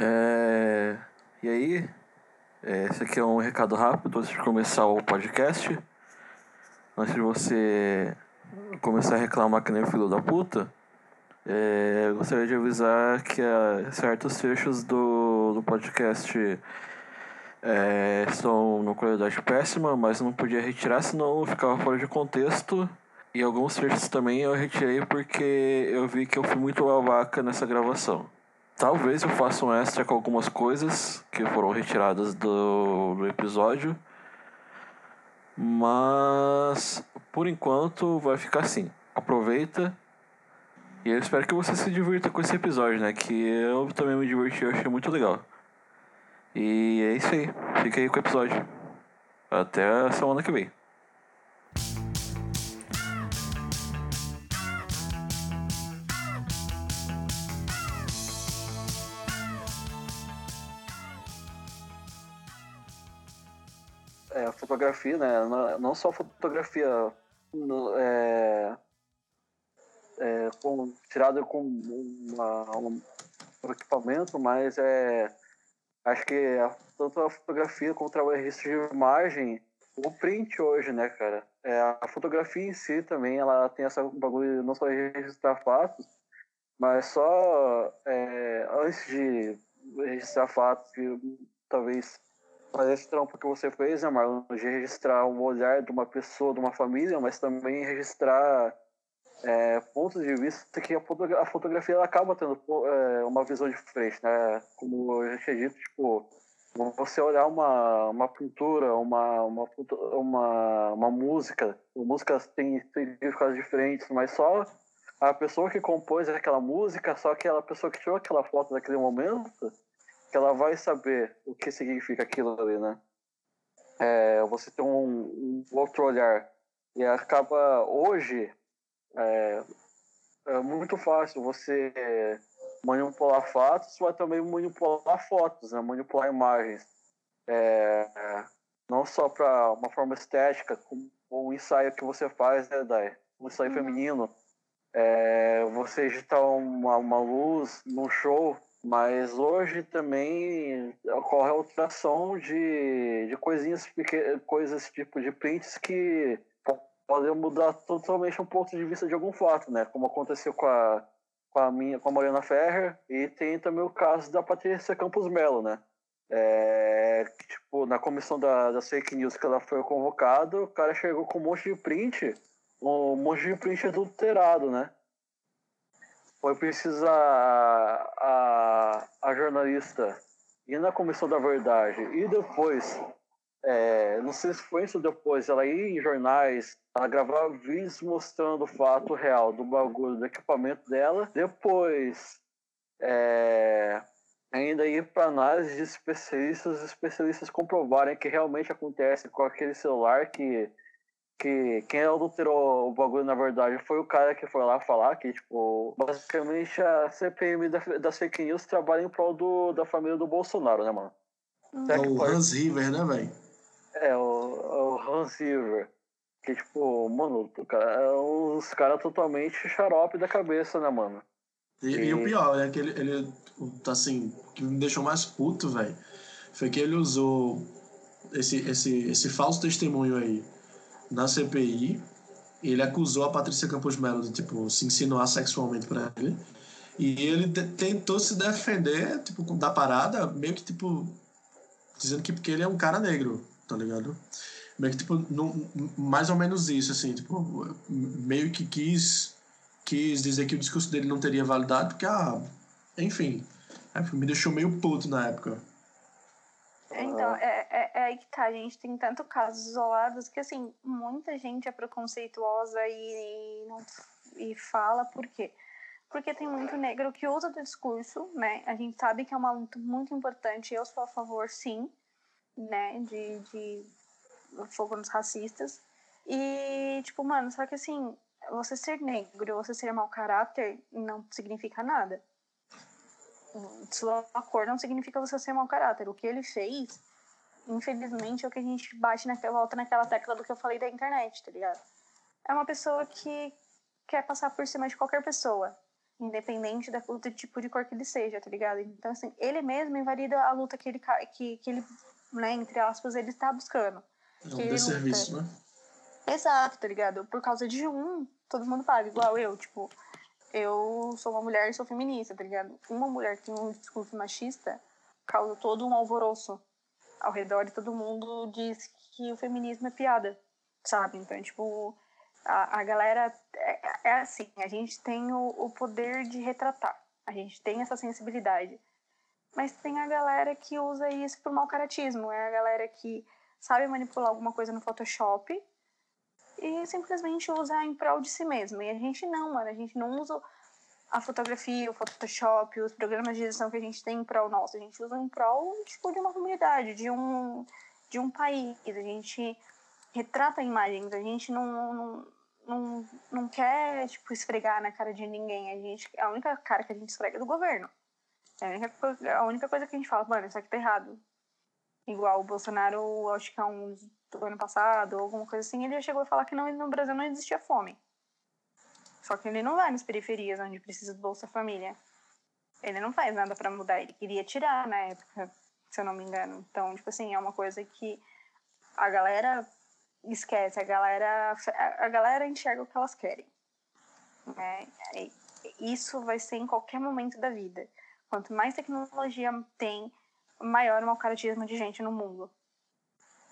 É... E aí, é, esse aqui é um recado rápido antes de começar o podcast. Antes de você começar a reclamar que nem filho da puta, é, eu gostaria de avisar que há certos trechos do, do podcast é, estão numa qualidade péssima, mas não podia retirar, senão ficava fora de contexto. E alguns trechos também eu retirei porque eu vi que eu fui muito babaca nessa gravação. Talvez eu faça um extra com algumas coisas que foram retiradas do, do episódio. Mas por enquanto vai ficar assim. Aproveita. E eu espero que você se divirta com esse episódio, né? Que eu também me diverti, eu achei muito legal. E é isso aí. Fica aí com o episódio. Até a semana que vem. Fotografia, né? Não só fotografia é, é, com, tirada com uma, um equipamento, mas é, acho que a, tanto a fotografia quanto o registro de imagem, o print hoje, né, cara? É, a fotografia em si também, ela tem essa bagulho não só registrar fatos, mas só é, antes de registrar fatos, que talvez fazer esse trampo que você fez, né, Marlon? De registrar o olhar de uma pessoa, de uma família, mas também registrar é, pontos de vista que a, fotogra a fotografia acaba tendo é, uma visão diferente, né? Como eu já tinha dito, tipo, você olhar uma, uma pintura, uma, uma, uma, uma música, músicas têm significados diferentes, mas só a pessoa que compôs aquela música, só aquela pessoa que tirou aquela foto naquele momento, que ela vai saber o que significa aquilo ali, né? É, você tem um, um, outro olhar. E acaba, hoje, é, é muito fácil você manipular fatos, mas também manipular fotos, né? manipular imagens. É, não só para uma forma estética, como o ensaio que você faz, né, Dai? Um ensaio uhum. feminino. É, você editar uma, uma luz num show mas hoje também ocorre a alteração de, de coisinhas, coisas tipo de prints que podem mudar totalmente um ponto de vista de algum fato, né? Como aconteceu com a, com a minha, com a Mariana Ferrer e tem também o caso da Patrícia Campos Melo, né? É, tipo, na comissão da, da fake news que ela foi convocada, o cara chegou com um monte de print, um monte de print adulterado, né? Foi preciso a, a, jornalista ir na Comissão da Verdade e depois, é, não sei se foi isso depois, ela ir em jornais, ela gravar vídeos mostrando o fato real do bagulho, do equipamento dela, depois é, ainda ir para análise de especialistas, especialistas comprovarem que realmente acontece com aquele celular que que quem adulterou o bagulho, na verdade, foi o cara que foi lá falar que, tipo, basicamente a CPM da, das fake news trabalha em prol do, da família do Bolsonaro, né, mano? É o pode... Hans River, né, velho? É, o, o Hans River. Que, tipo, mano, cara, é uns caras totalmente xarope da cabeça, né, mano? E, e... e o pior, né, que ele, ele, assim, o que me deixou mais puto, velho, foi que ele usou esse, esse, esse falso testemunho aí na CPI. Ele acusou a Patrícia Campos Melo de tipo se insinuar sexualmente para ele. E ele tentou se defender, tipo, da parada, meio que tipo dizendo que porque ele é um cara negro, tá ligado? Meio que tipo não, mais ou menos isso assim, tipo, meio que quis quis dizer que o discurso dele não teria validade porque ah, enfim, me deixou meio puto na época. Então, é, é, é, aí que tá, a gente tem tanto casos isolados que, assim, muita gente é preconceituosa e, e, não, e fala por quê? Porque tem muito negro que usa do discurso, né? A gente sabe que é uma luta muito importante, eu sou a favor, sim, né, de, de fogo nos racistas. E, tipo, mano, só que assim, você ser negro, você ser mau caráter, não significa nada sua cor não significa você ser mau caráter. O que ele fez, infelizmente, é o que a gente bate naquela volta naquela tecla do que eu falei da internet, tá ligado? É uma pessoa que quer passar por cima de qualquer pessoa. independente da, do tipo de cor que ele seja, tá ligado? Então, assim, ele mesmo invalida a luta que ele, que, que ele né, entre aspas, ele está buscando. É um desserviço, né? Exato, tá ligado? Por causa de um, todo mundo paga, igual eu, tipo, eu sou uma mulher e sou feminista, tá ligado? Uma mulher que tem um discurso machista causa todo um alvoroço ao redor e todo mundo diz que o feminismo é piada, sabe? Então, tipo, a, a galera é, é assim, a gente tem o, o poder de retratar, a gente tem essa sensibilidade. Mas tem a galera que usa isso por mau caratismo, é a galera que sabe manipular alguma coisa no Photoshop e simplesmente usa em prol de si mesmo. E a gente não, mano, a gente não usa a fotografia, o Photoshop, os programas de edição que a gente tem em prol nosso, a gente usa em prol tipo, de uma comunidade, de um, de um país, a gente retrata imagens, a gente não, não, não, não quer tipo, esfregar na cara de ninguém, a, gente, a única cara que a gente esfrega é do governo. É a única, a única coisa que a gente fala, mano, isso aqui tá errado. Igual o Bolsonaro, acho que há uns do ano passado, ou alguma coisa assim, ele já chegou a falar que não, no Brasil não existia fome. Só que ele não vai nas periferias onde precisa do Bolsa Família. Ele não faz nada para mudar, ele queria tirar na época, se eu não me engano. Então, tipo assim, é uma coisa que a galera esquece, a galera, a galera enxerga o que elas querem. É, isso vai ser em qualquer momento da vida. Quanto mais tecnologia tem, maior o mau caratismo de gente no mundo.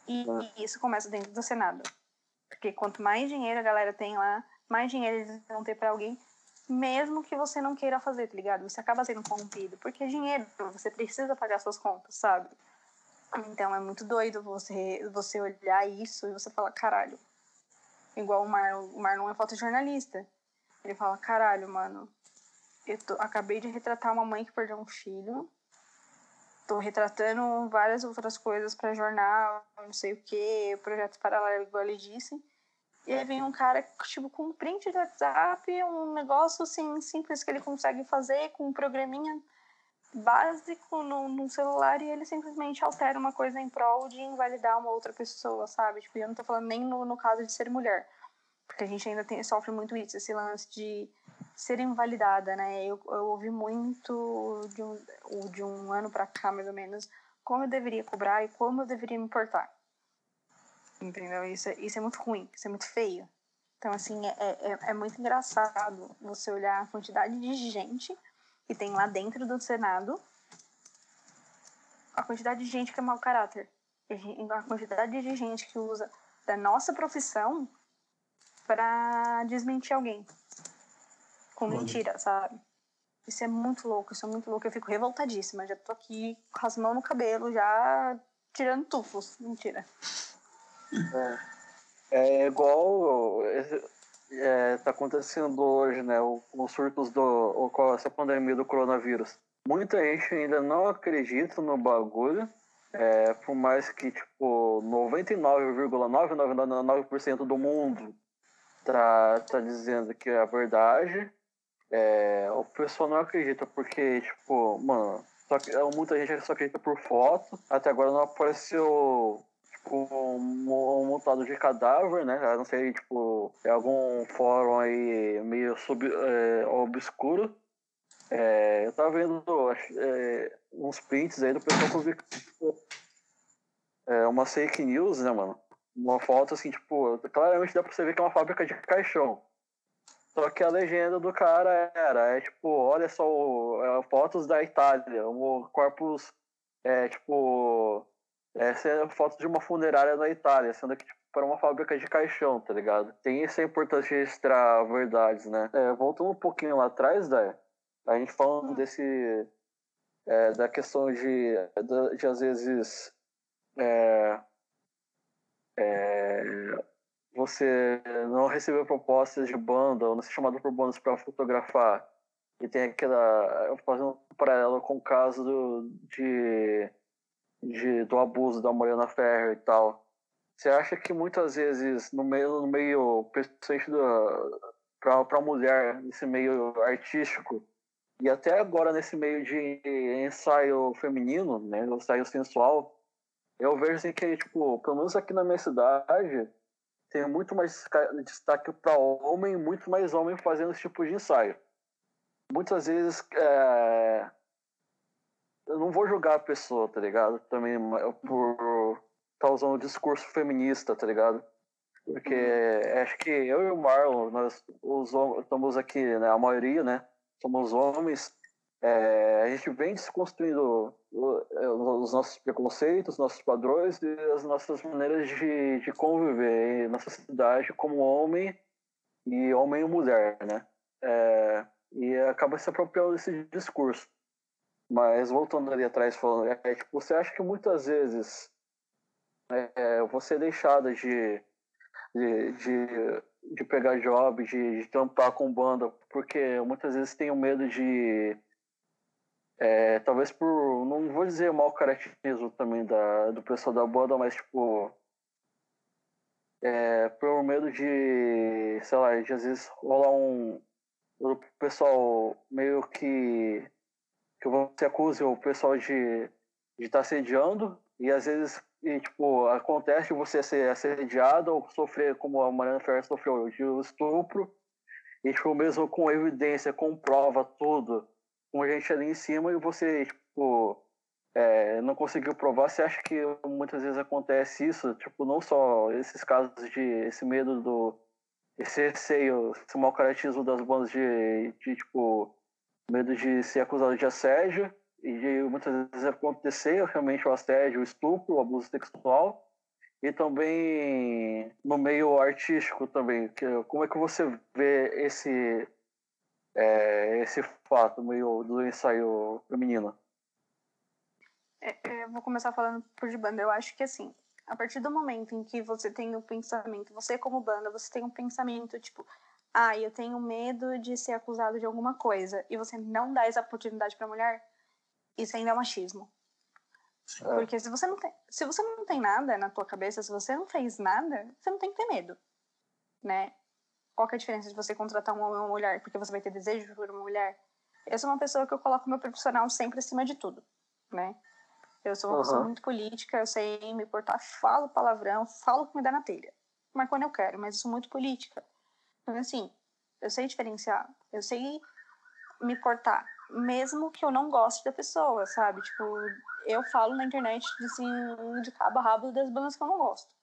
E, e isso começa dentro do Senado. Porque quanto mais dinheiro a galera tem lá, mais dinheiro eles vão ter para alguém, mesmo que você não queira fazer, tá ligado? Você acaba sendo corrompido, porque é dinheiro, você precisa pagar suas contas, sabe? Então é muito doido você, você olhar isso e você falar, caralho. Igual o Marlon, o Marlon é fotojornalista. Ele fala, caralho, mano, eu tô, acabei de retratar uma mãe que perdeu um filho. Tô retratando várias outras coisas para jornal, não sei o que, projetos paralelos, igual ele disse. E aí vem um cara, tipo, com um print de WhatsApp, um negócio assim, simples que ele consegue fazer, com um programinha básico no, no celular, e ele simplesmente altera uma coisa em prol de invalidar uma outra pessoa, sabe? Tipo, eu não tô falando nem no, no caso de ser mulher, porque a gente ainda tem, sofre muito isso, esse lance de ser invalidada, né? Eu, eu ouvi muito de um, de um ano para cá, mais ou menos, como eu deveria cobrar e como eu deveria me portar. Entendeu? Isso, é, isso é muito ruim, isso é muito feio. Então, assim, é, é, é muito engraçado você olhar a quantidade de gente que tem lá dentro do Senado, a quantidade de gente que é mau caráter, a quantidade de gente que usa da nossa profissão para desmentir alguém com mentira, sabe? Isso é muito louco, isso é muito louco. Eu fico revoltadíssima. Já tô aqui com as mãos no cabelo, já tirando tufos. Mentira. É, é igual é, tá acontecendo hoje, né? Os surtos do. com essa pandemia do coronavírus. Muita gente ainda não acredita no bagulho. É, por mais que, tipo, 99,999% do mundo tá, tá dizendo que é a verdade. É, o pessoal não acredita porque, tipo, mano, só que, muita gente só acredita por foto. Até agora não apareceu tipo, um, um montado de cadáver, né? Não sei, tipo, é algum fórum aí meio sub, é, obscuro. É, eu tava vendo é, uns prints aí do pessoal que é, uma fake news, né, mano? Uma foto assim, tipo, claramente dá pra você ver que é uma fábrica de caixão. Só que a legenda do cara era, é tipo, olha só, é, fotos da Itália, o corpos, é tipo, é a foto de uma funerária na Itália, sendo que tipo, para uma fábrica de caixão, tá ligado? Tem isso é importante registrar verdades, né? É, voltando um pouquinho lá atrás, da a gente falando desse, é, da questão de, de, de às vezes, é, é, você não recebeu propostas de banda ou não ser chamado por bandas para fotografar e tem aquela fazendo um paralelo com o caso do, de, de, do abuso da Mariana Ferrer e tal. Você acha que muitas vezes no meio no meio principalmente para para mulher nesse meio artístico e até agora nesse meio de ensaio feminino né ensaio sensual eu vejo assim que tipo pelo menos aqui na minha cidade tem muito mais destaque para homem, muito mais homem fazendo esse tipo de ensaio. muitas vezes é, eu não vou julgar a pessoa, tá ligado? Também por estar tá usando o discurso feminista, tá ligado? Porque uhum. acho que eu e o Marlon, nós os, estamos aqui, né, a maioria, né? Somos homens. É, a gente vem desconstruindo é, os nossos preconceitos, nossos padrões e as nossas maneiras de, de conviver em nossa cidade como homem e homem e mulher, né? É, e acaba se apropriando desse discurso. Mas voltando ali atrás, falando, é, tipo, você acha que muitas vezes é, você é deixada de, de, de, de, pegar job, de, de tampar com banda, porque muitas vezes tem o medo de. É, talvez por. Não vou dizer mau caratismo também da, do pessoal da banda, mas tipo. É, por medo de. Sei lá, de às vezes rolar um. O pessoal meio que. Que você acuse o pessoal de estar tá assediando e às vezes e, tipo, acontece você ser assediado ou sofrer, como a Mariana Ferreira sofreu, de estupro, e, tipo, mesmo com evidência, com prova, tudo, com gente ali em cima, e você, tipo, é, não conseguiu provar, você acha que muitas vezes acontece isso? Tipo, não só esses casos de, esse medo do, esse receio, esse mau caratismo das bandas de, de, tipo, medo de ser acusado de assédio, e de muitas vezes acontecer realmente o assédio, o estupro, o abuso sexual e também no meio artístico também. Que, como é que você vê esse é, esse fato meio do ensaio feminino? É, é, eu vou começar falando por de banda. Eu acho que assim, a partir do momento em que você tem o pensamento, você como banda, você tem um pensamento tipo, ah, eu tenho medo de ser acusado de alguma coisa, e você não dá essa oportunidade para mulher, isso ainda é machismo. É. Porque se você não tem, se você não tem nada na tua cabeça, se você não fez nada, você não tem que ter medo, né? Qual é a diferença de você contratar um homem ou uma mulher? Porque você vai ter desejo por uma mulher? Eu sou uma pessoa que eu coloco meu profissional sempre acima de tudo, né? Eu sou uma uhum. pessoa muito política, eu sei me portar, falo palavrão, falo o que me dá na telha. Mas quando eu quero, mas eu sou muito política. Então, assim, eu sei diferenciar, eu sei me portar mesmo que eu não goste da pessoa, sabe? Tipo, eu falo na internet, assim, de cabo a rabo das bandas que eu não gosto.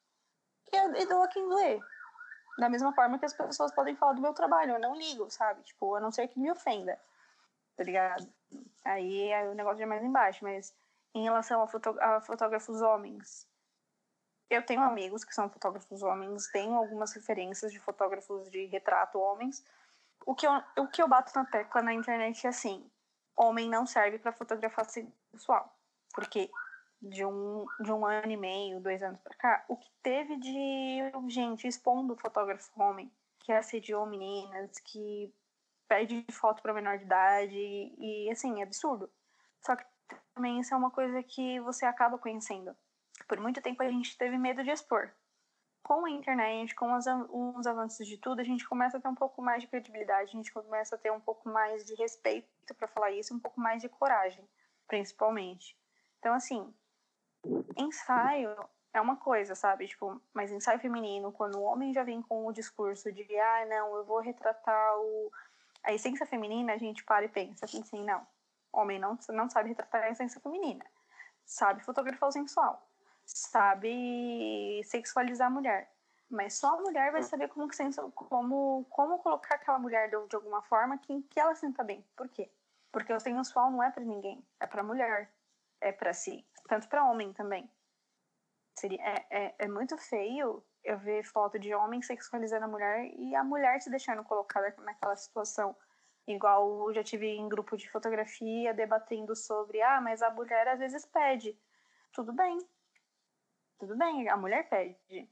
E eu, eu dou a quem doer. Da mesma forma que as pessoas podem falar do meu trabalho, eu não ligo, sabe? Tipo, a não ser que me ofenda, tá ligado? Aí, o negócio já é mais embaixo, mas em relação a, foto, a fotógrafos homens, eu tenho amigos que são fotógrafos homens, tenho algumas referências de fotógrafos de retrato homens. O que eu, o que eu bato na tecla na internet é assim: homem não serve para fotografar sexual. Porque de um, de um ano e meio, dois anos para cá, o que teve de gente expondo fotógrafo homem que assediou meninas, que pede foto para menor de idade, e, e assim, é absurdo. Só que também isso é uma coisa que você acaba conhecendo. Por muito tempo a gente teve medo de expor com a internet, com os, os avanços de tudo, a gente começa a ter um pouco mais de credibilidade, a gente começa a ter um pouco mais de respeito para falar isso, um pouco mais de coragem, principalmente. Então, assim, ensaio é uma coisa, sabe? Tipo, mas ensaio feminino, quando o homem já vem com o discurso de, ah, não, eu vou retratar o... a essência feminina, a gente para e pensa assim, não, homem não, não sabe retratar a essência feminina, sabe fotografar o sensual sabe sexualizar a mulher. Mas só a mulher vai saber como, como, como colocar aquela mulher de, de alguma forma que, que ela sinta bem. Por quê? Porque o sensual não é para ninguém, é para mulher, é para si, tanto para homem também. Seria, é, é, é, muito feio eu ver foto de homem sexualizando a mulher e a mulher se deixando colocada naquela situação. Igual eu já tive em grupo de fotografia debatendo sobre, ah, mas a mulher às vezes pede. Tudo bem, tudo bem, a mulher pede.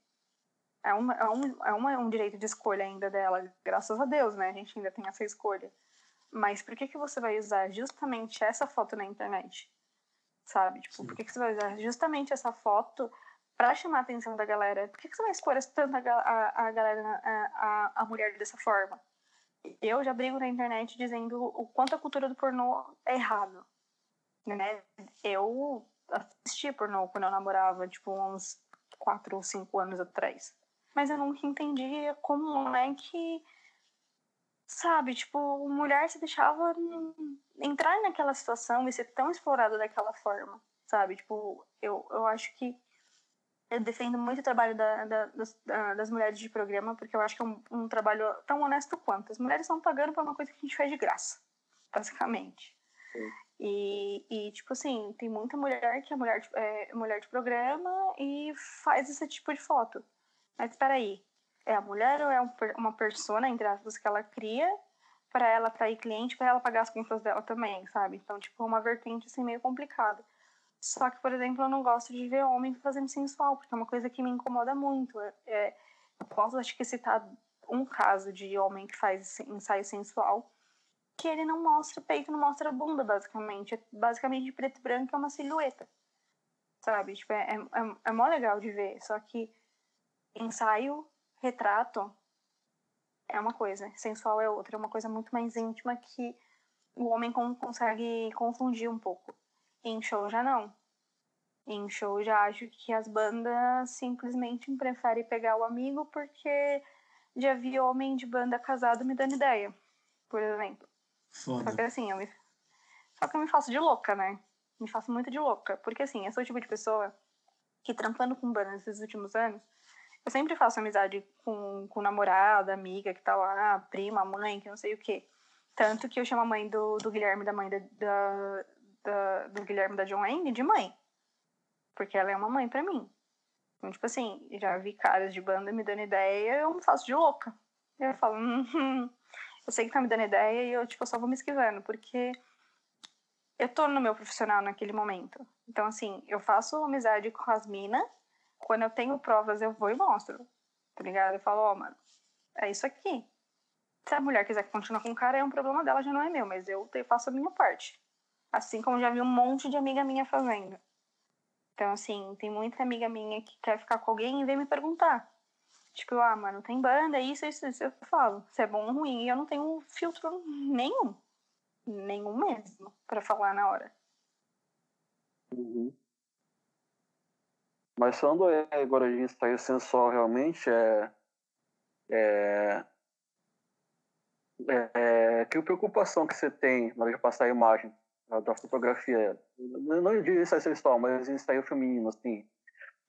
É, uma, é, um, é uma, um direito de escolha ainda dela, graças a Deus, né? A gente ainda tem essa escolha. Mas por que, que você vai usar justamente essa foto na internet? Sabe? Tipo, por que, que você vai usar justamente essa foto para chamar a atenção da galera? Por que, que você vai expor tanto a, a, a galera, a, a, a mulher dessa forma? Eu já brigo na internet dizendo o quanto a cultura do pornô é errado. Né? Eu assistia pornô quando eu namorava, tipo, uns 4 ou 5 anos atrás. Mas eu nunca entendia como é que sabe, tipo, mulher se deixava entrar naquela situação e ser tão explorada daquela forma, sabe? Tipo, eu, eu acho que eu defendo muito o trabalho da, da, das, da, das, mulheres de programa, porque eu acho que é um, um, trabalho tão honesto quanto. As mulheres estão pagando por uma coisa que a gente faz de graça, basicamente. E, e, tipo assim, tem muita mulher que é mulher de, é mulher de programa e faz esse tipo de foto. Mas espera aí, é a mulher ou é uma persona, entre aspas, que ela cria para ela atrair cliente, para ela pagar as contas dela também, sabe? Então, tipo, é uma vertente assim meio complicada. Só que, por exemplo, eu não gosto de ver homem fazendo sensual, porque é uma coisa que me incomoda muito. É, eu posso, acho que, citar um caso de homem que faz ensaio sensual, que ele não mostra peito, não mostra bunda, basicamente. É basicamente preto e branco, é uma silhueta. Sabe? Tipo, é, é, é mó legal de ver. Só que ensaio, retrato, é uma coisa, sensual é outra. É uma coisa muito mais íntima que o homem consegue confundir um pouco. Em show já não. Em show já acho que as bandas simplesmente preferem pegar o amigo porque já vi homem de banda casado me dando ideia, por exemplo. Foda. Só que assim, eu me... Só que eu me faço de louca, né? Me faço muito de louca. Porque assim, eu sou o tipo de pessoa que trampando com bandas nesses últimos anos, eu sempre faço amizade com, com namorada, amiga que tá lá, prima, mãe, que não sei o quê. Tanto que eu chamo a mãe do, do Guilherme, da mãe da, da, da, do Guilherme da John Wayne de mãe. Porque ela é uma mãe para mim. Então, tipo assim, já vi caras de banda me dando ideia, eu me faço de louca. Eu falo, hum, eu sei que tá me dando ideia e eu, tipo, só vou me esquivando, porque eu tô no meu profissional naquele momento. Então, assim, eu faço amizade com as minas, quando eu tenho provas, eu vou e mostro. Tá ligado? Eu falo, ó, oh, mano, é isso aqui. Se a mulher quiser continuar com o cara, é um problema dela, já não é meu, mas eu faço a minha parte. Assim como já vi um monte de amiga minha fazendo. Então, assim, tem muita amiga minha que quer ficar com alguém e vem me perguntar. Tipo, ah, mano, tem banda, isso, isso, isso. Eu falo, se é bom ou ruim. E eu não tenho filtro nenhum. Nenhum mesmo, para falar na hora. Uhum. Mas falando agora de ensaio sensual, realmente é. É. É, é que preocupação que você tem na hora de passar a imagem da fotografia, não de ensaio sexual, mas ensaio feminino, assim.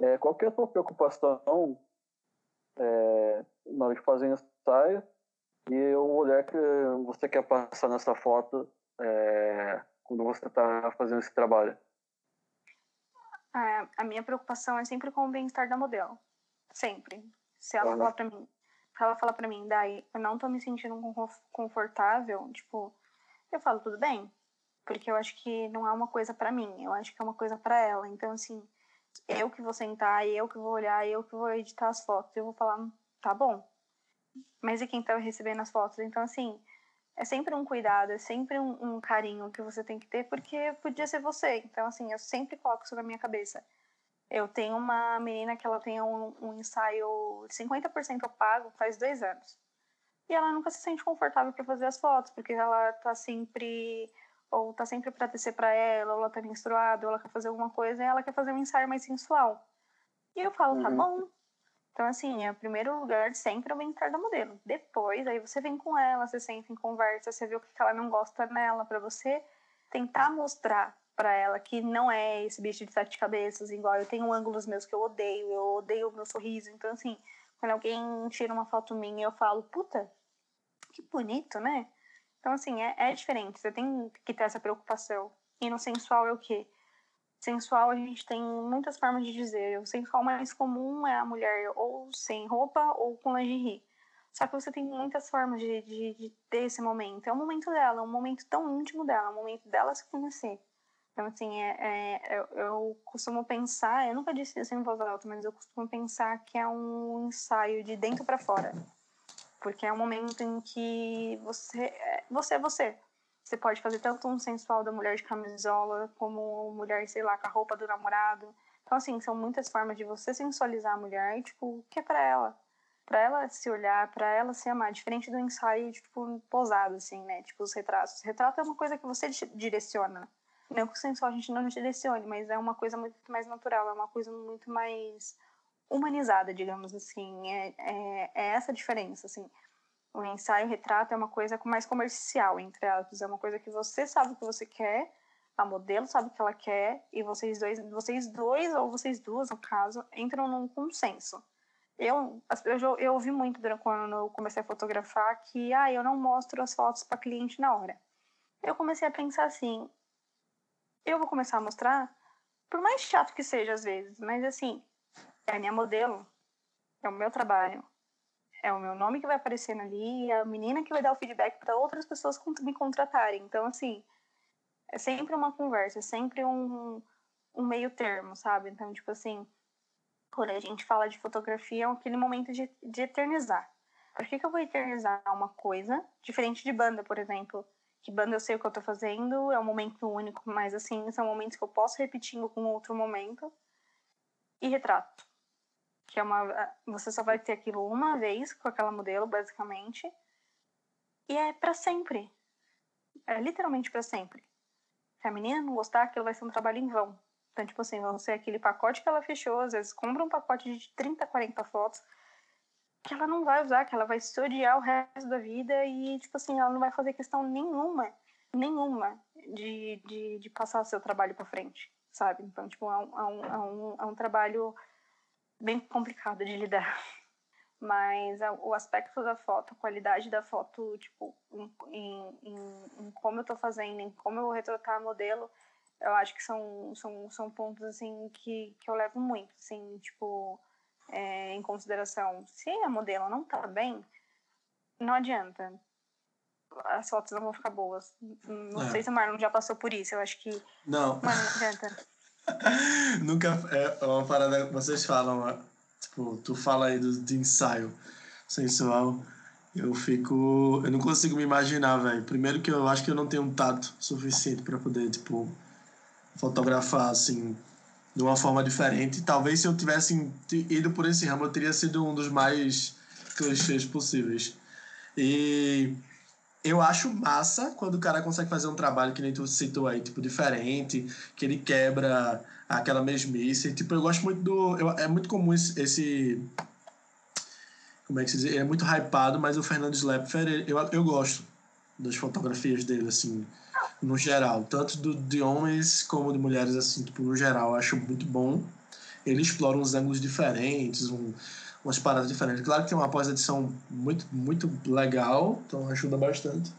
É, qual que é a tua preocupação é, na hora de fazer ensaio e o olhar que você quer passar nessa foto é, quando você está fazendo esse trabalho? A, a minha preocupação é sempre com o bem-estar da modelo. Sempre. Se ela uhum. falar pra mim, se ela falar pra mim, daí eu não tô me sentindo confortável, tipo, eu falo, tudo bem, porque eu acho que não é uma coisa para mim, eu acho que é uma coisa para ela. Então, assim, eu que vou sentar, eu que vou olhar, eu que vou editar as fotos, eu vou falar, tá bom. Mas e quem tá recebendo as fotos? Então, assim, é sempre um cuidado, é sempre um, um, carinho que você tem que ter, porque podia ser você. Então, assim, eu sempre coloco isso na minha cabeça. Eu tenho uma menina que ela tem um, um ensaio 50% pago faz dois anos. E ela nunca se sente confortável para fazer as fotos, porque ela tá sempre ou tá sempre para descer para ela, ou ela tá menstruada, ou ela quer fazer alguma coisa, e ela quer fazer um ensaio mais sensual. E eu falo, tá uhum. tá bom. Então, assim, é o primeiro lugar sempre é o bem-estar da modelo. Depois, aí você vem com ela, você senta em conversa, você vê o que ela não gosta nela, para você tentar mostrar para ela que não é esse bicho de sete cabeças, igual eu tenho ângulos meus que eu odeio, eu odeio o meu sorriso. Então, assim, quando alguém tira uma foto minha, eu falo, puta, que bonito, né? Então, assim, é, é diferente. Você tem que ter essa preocupação. E no sensual é o quê? Sensual a gente tem muitas formas de dizer. O sensual mais comum é a mulher ou sem roupa ou com lingerie. Só que você tem muitas formas de, de, de ter esse momento. É o momento dela, é um momento tão íntimo dela, é um momento dela se conhecer. Então, assim, é, é, eu, eu, costumo pensar, eu nunca disse isso em voz alta, mas eu costumo pensar que é um ensaio de dentro para fora porque é um momento em que você, é, você é você. Você pode fazer tanto um sensual da mulher de camisola, como mulher, sei lá, com a roupa do namorado. Então, assim, são muitas formas de você sensualizar a mulher, tipo, o que é pra ela? Pra ela se olhar, pra ela se amar. Diferente do ensaio, tipo, posado, assim, né? Tipo, os retratos. Retrato é uma coisa que você direciona. Não que o sensual a gente não direcione, mas é uma coisa muito mais natural, é uma coisa muito mais humanizada, digamos assim. É, é, é essa a diferença, assim. O ensaio, retrato é uma coisa mais comercial, entre aspas. É uma coisa que você sabe o que você quer, a modelo sabe o que ela quer, e vocês dois, vocês dois ou vocês duas, no caso, entram num consenso. Eu, eu, eu ouvi muito quando eu comecei a fotografar que ah, eu não mostro as fotos para cliente na hora. Eu comecei a pensar assim, eu vou começar a mostrar, por mais chato que seja às vezes, mas assim, é a minha modelo, é o meu trabalho, é o meu nome que vai aparecendo ali, é a menina que vai dar o feedback para outras pessoas me contratarem. Então, assim, é sempre uma conversa, é sempre um, um meio termo, sabe? Então, tipo assim, quando a gente fala de fotografia, é aquele momento de, de eternizar. Por que, que eu vou eternizar uma coisa diferente de banda, por exemplo? Que banda eu sei o que eu tô fazendo, é um momento único, mas assim, são momentos que eu posso repetir com outro momento. E retrato. Que é uma. Você só vai ter aquilo uma vez com aquela modelo, basicamente. E é para sempre. É literalmente para sempre. Se a menina não gostar, aquilo vai ser um trabalho em vão. Então, tipo assim, vão ser aquele pacote que ela fechou, às vezes compra um pacote de 30, 40 fotos que ela não vai usar, que ela vai se odiar o resto da vida e, tipo assim, ela não vai fazer questão nenhuma, nenhuma de, de, de passar seu trabalho para frente, sabe? Então, tipo, é um, é, um, é, um, é um trabalho bem complicado de lidar. Mas o aspecto da foto, a qualidade da foto, tipo, em, em, em como eu tô fazendo, em como eu vou retratar a modelo, eu acho que são, são, são pontos, assim, que, que eu levo muito, assim, tipo, é, em consideração. Se a modelo não tá bem, não adianta. As fotos não vão ficar boas. Não é. sei se o Marlon já passou por isso, eu acho que... Não. Mas não adianta. Nunca... É uma parada que vocês falam, tipo, tu fala aí do, de ensaio sensual... Eu fico. Eu não consigo me imaginar, velho. Primeiro que eu acho que eu não tenho um tato suficiente para poder, tipo, fotografar assim de uma forma diferente. Talvez se eu tivesse ido por esse ramo, eu teria sido um dos mais clichês possíveis. E eu acho massa quando o cara consegue fazer um trabalho que nem tu citou aí, tipo, diferente, que ele quebra aquela mesmice. Tipo, eu gosto muito do. Eu, é muito comum esse, esse. como é que se diz? É muito hypado, mas o Fernando Schlepfer, eu, eu gosto das fotografias dele, assim no geral, tanto do, de homens como de mulheres, assim, tipo, no geral, eu acho muito bom. Ele explora uns ângulos diferentes, um, umas paradas diferentes. Claro que tem uma pós-edição muito, muito legal, então ajuda bastante.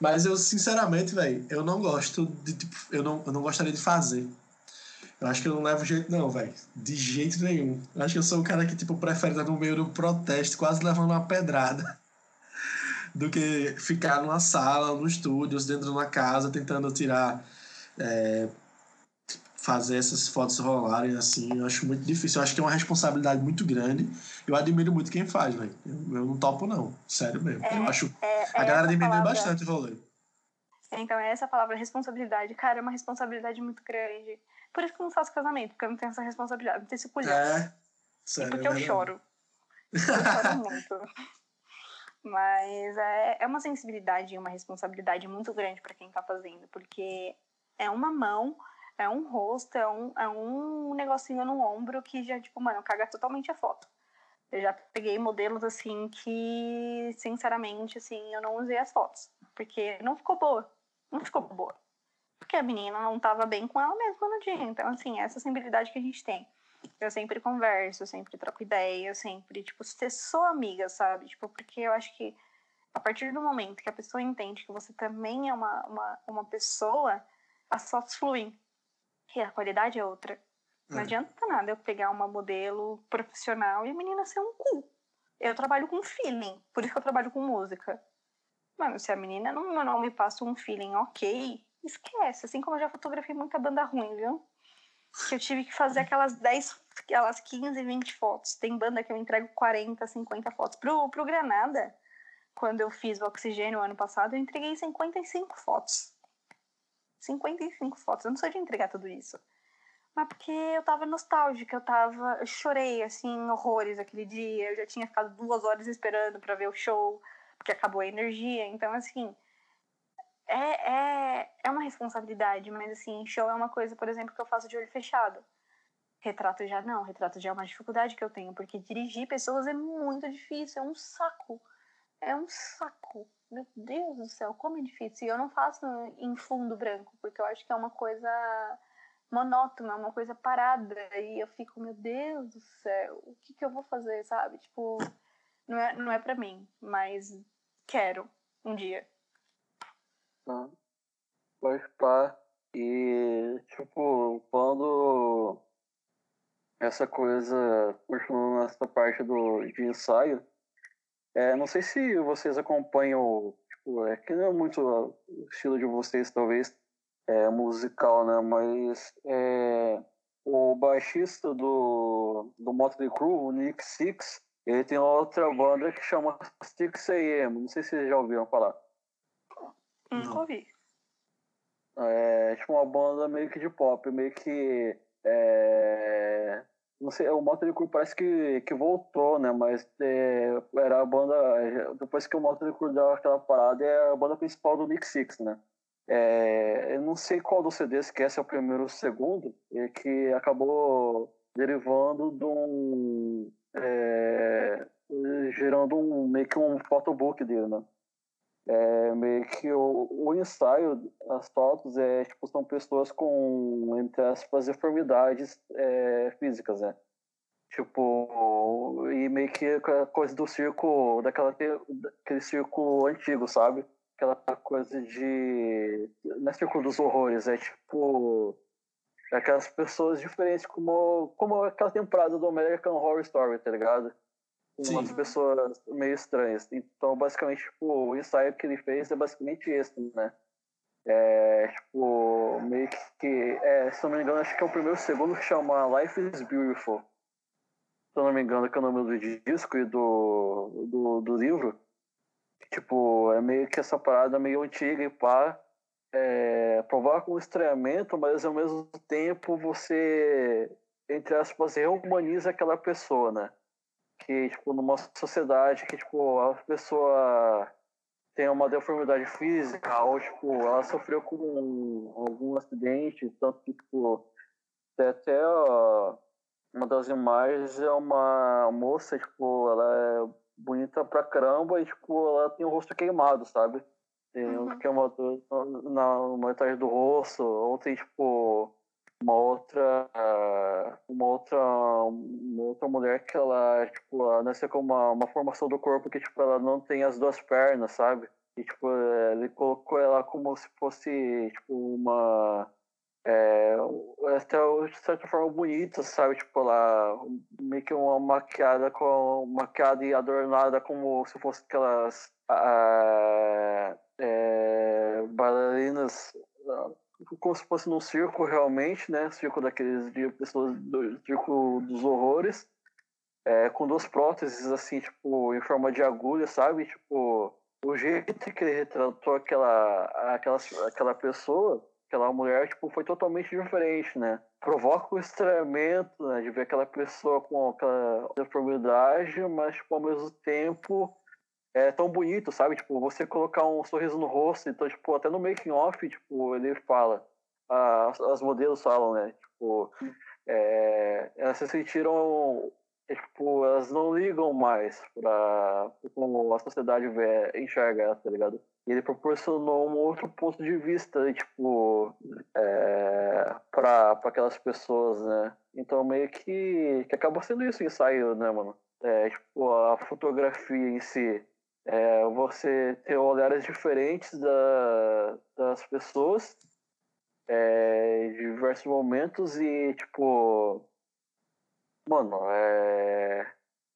Mas eu, sinceramente, velho, eu não gosto de, tipo, eu não, eu não gostaria de fazer. Eu acho que eu não levo jeito, não, velho. De jeito nenhum. Eu acho que eu sou o cara que, tipo, prefere estar no meio do protesto, quase levando uma pedrada do que ficar numa sala, no estúdio, dentro de uma casa, tentando tirar. É, fazer essas fotos rolarem assim, eu acho muito difícil. Eu acho que é uma responsabilidade muito grande. Eu admiro muito quem faz, velho. Eu, eu, não topo, não. Sério mesmo. É, eu acho. É, a galera diminui palavra... bastante o rolê. Então, é essa palavra responsabilidade. Cara, é uma responsabilidade muito grande. Por isso que eu não faço casamento, porque eu não tenho essa responsabilidade, não tenho esse colher. É, sério. E porque eu choro. Eu choro muito. Mas é, é uma sensibilidade e uma responsabilidade muito grande para quem está fazendo, porque é uma mão, é um rosto, é um, é um negocinho no ombro que já, tipo, mano, caga totalmente a foto. Eu já peguei modelos assim que, sinceramente, assim, eu não usei as fotos, porque não ficou boa. Não ficou boa. Porque a menina não estava bem com ela mesma no dia. Então, assim, essa sensibilidade que a gente tem. Eu sempre converso, eu sempre troco ideia, eu sempre, tipo, ser sou amiga, sabe? Tipo, porque eu acho que a partir do momento que a pessoa entende que você também é uma, uma, uma pessoa, as fotos fluem. E a qualidade é outra. Não é. adianta nada eu pegar uma modelo profissional e a menina ser um cu. Eu trabalho com feeling, por isso que eu trabalho com música. Mano, se a menina não, não me passa um feeling ok, esquece. Assim como eu já fotografei muita banda ruim, viu? que eu tive que fazer aquelas 10, aquelas 15, 20 fotos. Tem banda que eu entrego 40, 50 fotos. Pro, pro Granada, quando eu fiz o Oxigênio ano passado, eu entreguei 55 fotos. 55 fotos. Eu não sou de entregar tudo isso. Mas porque eu tava nostálgica, eu tava. Eu chorei, assim, horrores aquele dia. Eu já tinha ficado duas horas esperando para ver o show, porque acabou a energia. Então, assim é, é, é uma responsabilidade, mas assim, show é uma coisa, por exemplo, que eu faço de olho fechado. Retrato já não, retrato já é uma dificuldade que eu tenho, porque dirigir pessoas é muito difícil, é um saco. é um saco. Meu Deus do céu, como é difícil. E eu não faço em fundo branco, porque eu acho que é uma coisa monótona, uma coisa parada. E eu fico, meu Deus do céu, o que, que eu vou fazer, sabe? Tipo, não é, não é pra mim, mas quero um dia. Não. Pode pá. E, tipo, quando essa coisa continua nessa parte do, de ensaio, é, não sei se vocês acompanham, tipo, é que não é muito o estilo de vocês, talvez, é, musical, né? Mas é, o baixista do, do Motley Crue, o Nick Six, ele tem outra banda que chama Six AM. Não sei se vocês já ouviram falar. Nunca ouvi. É tipo uma banda meio que de pop, meio que. É, não sei, o Motley Crue parece que, que voltou, né? Mas é, era a banda. Depois que o Motley Crue deu aquela parada, é a banda principal do Nick Six, né? É, eu não sei qual dos CDs que esse é o primeiro ou o segundo, e que acabou derivando de um. É, gerando um, meio que um photobook dele, né? É, meio que o, o ensaio, as fotos, é, tipo, são pessoas com, entre aspas, deformidades é, físicas, né? Tipo, e meio que coisa do circo, daquela, daquele circo antigo, sabe? aquela coisa de. Não é círculo dos horrores, é tipo. Aquelas pessoas diferentes, como, como aquela temporada do American Horror Story, tá ligado? Sim. Umas pessoas meio estranhas. Então, basicamente, tipo, o ensaio que ele fez é basicamente esse, né? É, tipo, meio que. É, se não me engano, acho que é o primeiro segundo que chama Life is Beautiful. Se eu não me engano, que é o nome do disco e do, do, do livro. Tipo, é meio que essa parada meio antiga e pá. É, provoca um estranhamento, mas ao mesmo tempo você, entre aspas, rehumaniza aquela pessoa, né? Que, tipo, numa sociedade que, tipo, a pessoa tem uma deformidade física ou, tipo, ela sofreu com algum acidente, tanto que, tipo, até ó, uma das imagens é uma moça, tipo, ela é bonita pra caramba e, tipo, ela tem o rosto queimado, sabe? Tem uhum. queimador na, metade do rosto, ou tem, tipo, uma outra uma outra uma outra mulher que ela tipo ela nasceu com uma, uma formação do corpo que tipo ela não tem as duas pernas sabe e tipo ele colocou ela como se fosse tipo uma é, até de certa forma bonita, sabe? Tipo, ela meio que uma maquiada com maquiada e adornada como se fosse aquelas é, bailarinas como se fosse num circo realmente, né? Circo daqueles de pessoas do circo dos horrores, é, com duas próteses assim, tipo, em forma de agulha, sabe? Tipo, o jeito que ele retratou aquela aquela aquela pessoa aquela mulher tipo, foi totalmente diferente, né? Provoca o estranhamento né, de ver aquela pessoa com aquela deformidade, mas tipo, ao mesmo tempo é tão bonito, sabe? Tipo, você colocar um sorriso no rosto, então, tipo, até no making off, tipo, ele fala, as, modelos falam, né? Tipo, é, elas se sentiram, é, tipo, elas não ligam mais para como a sociedade vê, enxerga tá ligado? ele proporcionou um outro ponto de vista, tipo, é, para aquelas pessoas, né? Então meio que, que acaba sendo isso o ensaio, né, mano? É, tipo, a fotografia em si. É, você ter olhares diferentes da, das pessoas é, em diversos momentos e, tipo, mano, é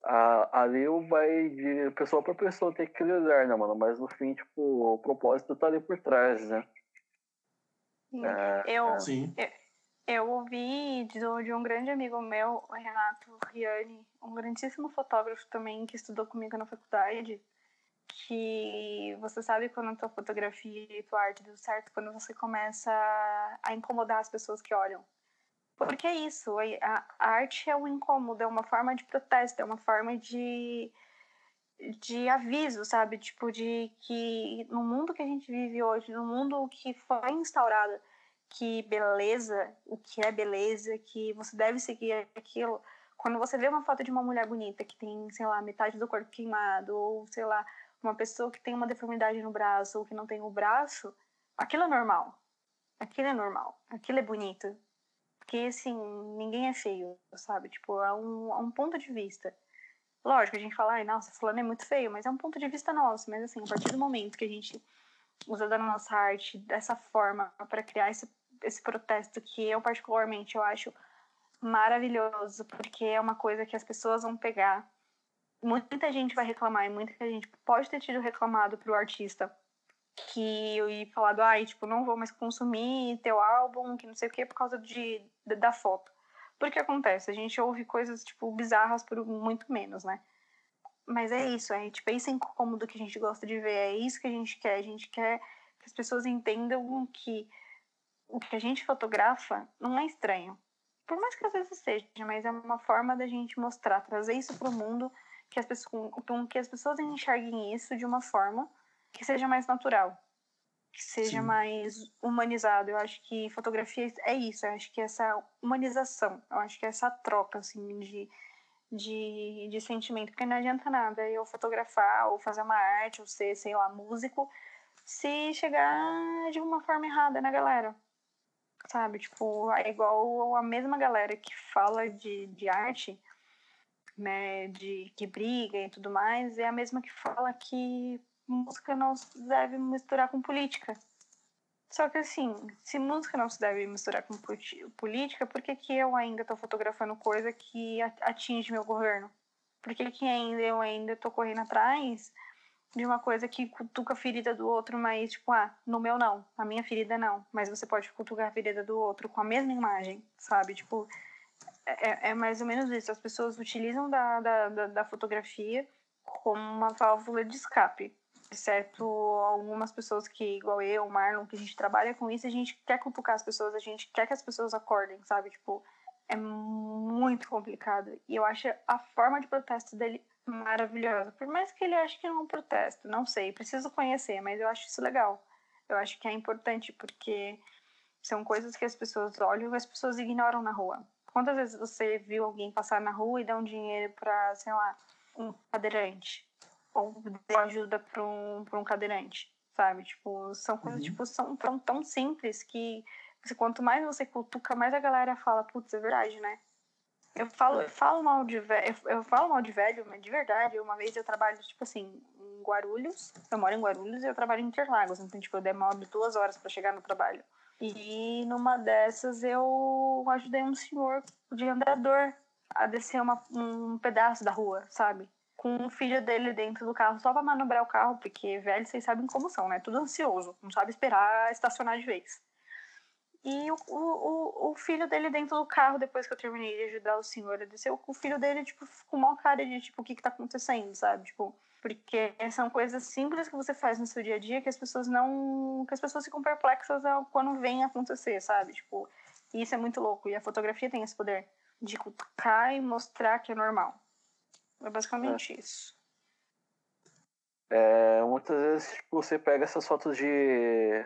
a, ali vai de pessoa para pessoa ter que lidar, né, mano? Mas no fim, tipo, o propósito tá ali por trás, né? É, eu, Sim. eu, eu ouvi de, de um grande amigo meu, o Renato Riani, um grandíssimo fotógrafo também que estudou comigo na faculdade, que você sabe quando a tua fotografia e tua arte deu certo, quando você começa a incomodar as pessoas que olham. Porque é isso, a, a arte é um incômodo, é uma forma de protesto, é uma forma de, de aviso, sabe? Tipo, de que no mundo que a gente vive hoje, no mundo que foi instaurado, que beleza, o que é beleza, que você deve seguir aquilo. Quando você vê uma foto de uma mulher bonita que tem, sei lá, metade do corpo queimado, ou sei lá, uma pessoa que tem uma deformidade no braço ou que não tem o braço, aquilo é normal. Aquilo é normal. Aquilo é bonito. Porque, assim, ninguém é feio, sabe? Tipo, é um, é um ponto de vista. Lógico, a gente fala, ai, nossa, fulano é muito feio, mas é um ponto de vista nosso. Mas, assim, a partir do momento que a gente usa da nossa arte dessa forma para criar esse, esse protesto que eu, particularmente, eu acho maravilhoso, porque é uma coisa que as pessoas vão pegar. Muita gente vai reclamar e muita gente pode ter tido reclamado pro artista que ia falado, ai, tipo, não vou mais consumir teu álbum, que não sei o que, por causa de, da foto. Porque acontece, a gente ouve coisas, tipo, bizarras por muito menos, né? Mas é isso, é, tipo, é esse incômodo que a gente gosta de ver, é isso que a gente quer. A gente quer que as pessoas entendam que o que a gente fotografa não é estranho. Por mais que às vezes seja, mas é uma forma da gente mostrar, trazer isso para o mundo, que as pessoas, que as pessoas enxerguem isso de uma forma que seja mais natural, que seja Sim. mais humanizado. Eu acho que fotografia é isso, eu acho que essa humanização, eu acho que essa troca assim de de, de sentimento, porque não adianta nada eu fotografar ou fazer uma arte ou ser, sei lá, músico, se chegar de uma forma errada na galera. Sabe? Tipo, é igual a mesma galera que fala de, de arte, né, de que briga e tudo mais, é a mesma que fala que música não se deve misturar com política. Só que assim, se música não se deve misturar com política, por que, que eu ainda estou fotografando coisa que atinge meu governo? Por que, que ainda eu ainda estou correndo atrás de uma coisa que cutuca a ferida do outro, mas tipo, ah, no meu não, a minha ferida não, mas você pode cutucar a ferida do outro com a mesma imagem, sabe? Tipo, é, é mais ou menos isso. As pessoas utilizam da, da, da, da fotografia como uma válvula de escape exceto algumas pessoas que, igual eu, o Marlon, que a gente trabalha com isso, a gente quer cutucar as pessoas, a gente quer que as pessoas acordem, sabe? Tipo, é muito complicado. E eu acho a forma de protesto dele maravilhosa. Por mais que ele ache que é um protesto, não sei, preciso conhecer, mas eu acho isso legal. Eu acho que é importante porque são coisas que as pessoas olham e as pessoas ignoram na rua. Quantas vezes você viu alguém passar na rua e dar um dinheiro para, sei lá, um cadeirante? ou deu ajuda para um, um cadeirante, sabe? Tipo, são coisas uhum. tipo, são tão, tão simples que quanto mais você cutuca, mais a galera fala, putz, é verdade, né? Eu falo, eu falo mal de velho, eu falo mal de velho, mas de verdade, uma vez eu trabalho, tipo assim, em Guarulhos, eu moro em Guarulhos e eu trabalho em Interlagos, então, tipo, eu demoro duas horas para chegar no trabalho. E numa dessas eu ajudei um senhor de andador a descer uma, um pedaço da rua, sabe? com o filho dele dentro do carro só pra manobrar o carro, porque velho, vocês sabem como são, né? Tudo ansioso, não sabe esperar estacionar de vez. E o, o, o filho dele dentro do carro, depois que eu terminei de ajudar o senhor a descer, o filho dele, tipo, com uma cara de, tipo, o que que tá acontecendo, sabe? Tipo, porque são coisas simples que você faz no seu dia a dia que as pessoas não... que as pessoas ficam perplexas quando vem acontecer, sabe? Tipo, isso é muito louco. E a fotografia tem esse poder de cutucar e mostrar que é normal. É basicamente é. isso. É, muitas vezes tipo, você pega essas fotos de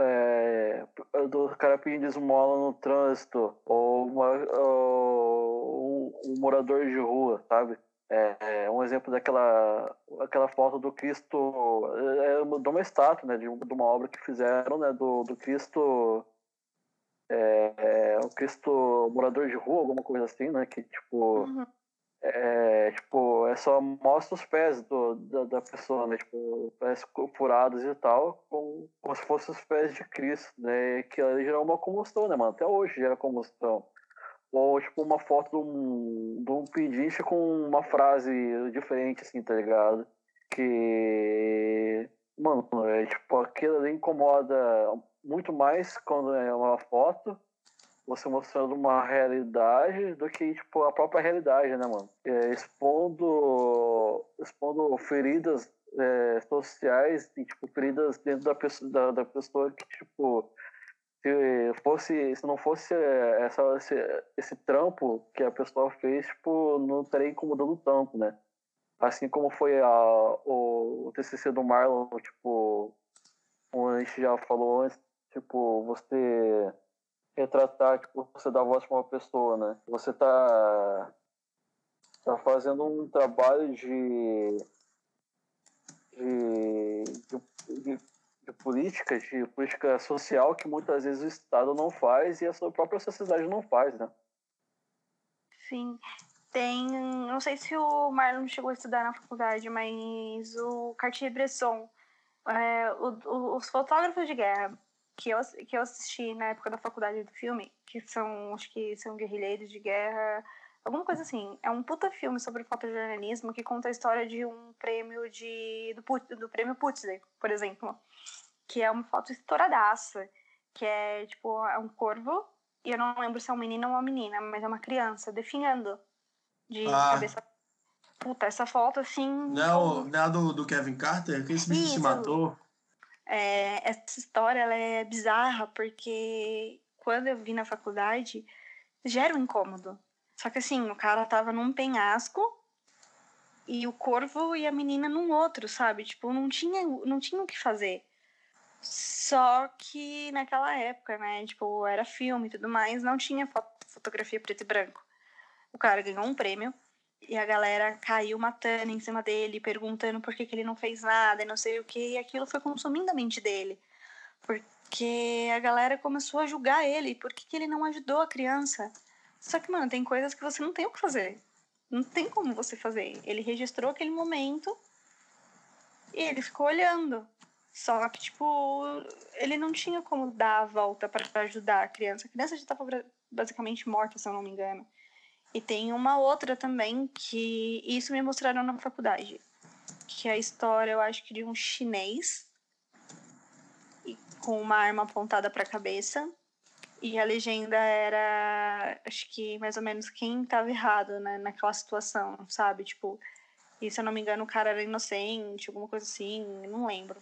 é, do cara pedindo esmola no trânsito ou, uma, ou um, um, morador de rua, sabe? É, é, um exemplo daquela aquela foto do Cristo é, é de uma estátua, né? De, de uma obra que fizeram, né? Do, do Cristo é, é, o Cristo morador de rua, alguma coisa assim, né? Que tipo uhum é, tipo, é só mostra os pés do, da, da pessoa, né? Tipo, pés furados e tal, como, como se fossem os pés de Cristo, né? Que gerou uma combustão, né, mano? Até hoje gera combustão. Ou, tipo, uma foto de um, de um pedinte com uma frase diferente, assim, tá ligado? Que. Mano, é, tipo, aquilo ali incomoda muito mais quando é uma foto você mostrando uma realidade do que, tipo, a própria realidade, né, mano? É, expondo, expondo feridas é, sociais e, tipo, feridas dentro da pessoa, da, da pessoa que, tipo, se fosse se não fosse é, essa, esse, esse trampo que a pessoa fez tipo não estaria incomodando tanto né assim como foi a, o, o TCC do Marlon tipo como a gente já falou antes tipo você retratar, tipo, você dá voz para uma pessoa, né? Você tá, tá fazendo um trabalho de, de, de, de, de política, de política social que muitas vezes o Estado não faz e a sua própria sociedade não faz, né? Sim. Tem, não sei se o Marlon chegou a estudar na faculdade, mas o Cartier-Bresson, é, os fotógrafos de guerra que eu, que eu assisti na época da faculdade do filme, que são, acho que são guerrilheiros de guerra, alguma coisa assim. É um puta filme sobre fotojornalismo que conta a história de um prêmio de do, do prêmio Pulitzer, por exemplo, que é uma foto estouradaça, que é tipo é um corvo e eu não lembro se é um menino ou uma menina, mas é uma criança definhando de ah. cabeça. Puta, essa foto assim. Não, não é do, do Kevin Carter? Que esse bicho se matou. É, essa história ela é bizarra porque quando eu vi na faculdade gera um incômodo. Só que assim, o cara tava num penhasco e o corvo e a menina num outro, sabe? Tipo, não tinha, não tinha o que fazer. Só que naquela época, né? Tipo, era filme e tudo mais, não tinha fotografia preto e branco. O cara ganhou um prêmio e a galera caiu matando em cima dele, perguntando por que, que ele não fez nada e não sei o que, e aquilo foi consumindo a mente dele. Porque a galera começou a julgar ele, por que, que ele não ajudou a criança? Só que, mano, tem coisas que você não tem o que fazer. Não tem como você fazer. Ele registrou aquele momento e ele ficou olhando. Só que, tipo, ele não tinha como dar a volta para ajudar a criança. A criança já estava basicamente morta, se eu não me engano. E tem uma outra também que isso me mostraram na faculdade, que é a história, eu acho que de um chinês com uma arma apontada para a cabeça. E a legenda era, acho que mais ou menos quem estava errado né, naquela situação, sabe? Tipo, e se eu não me engano, o cara era inocente, alguma coisa assim, não lembro.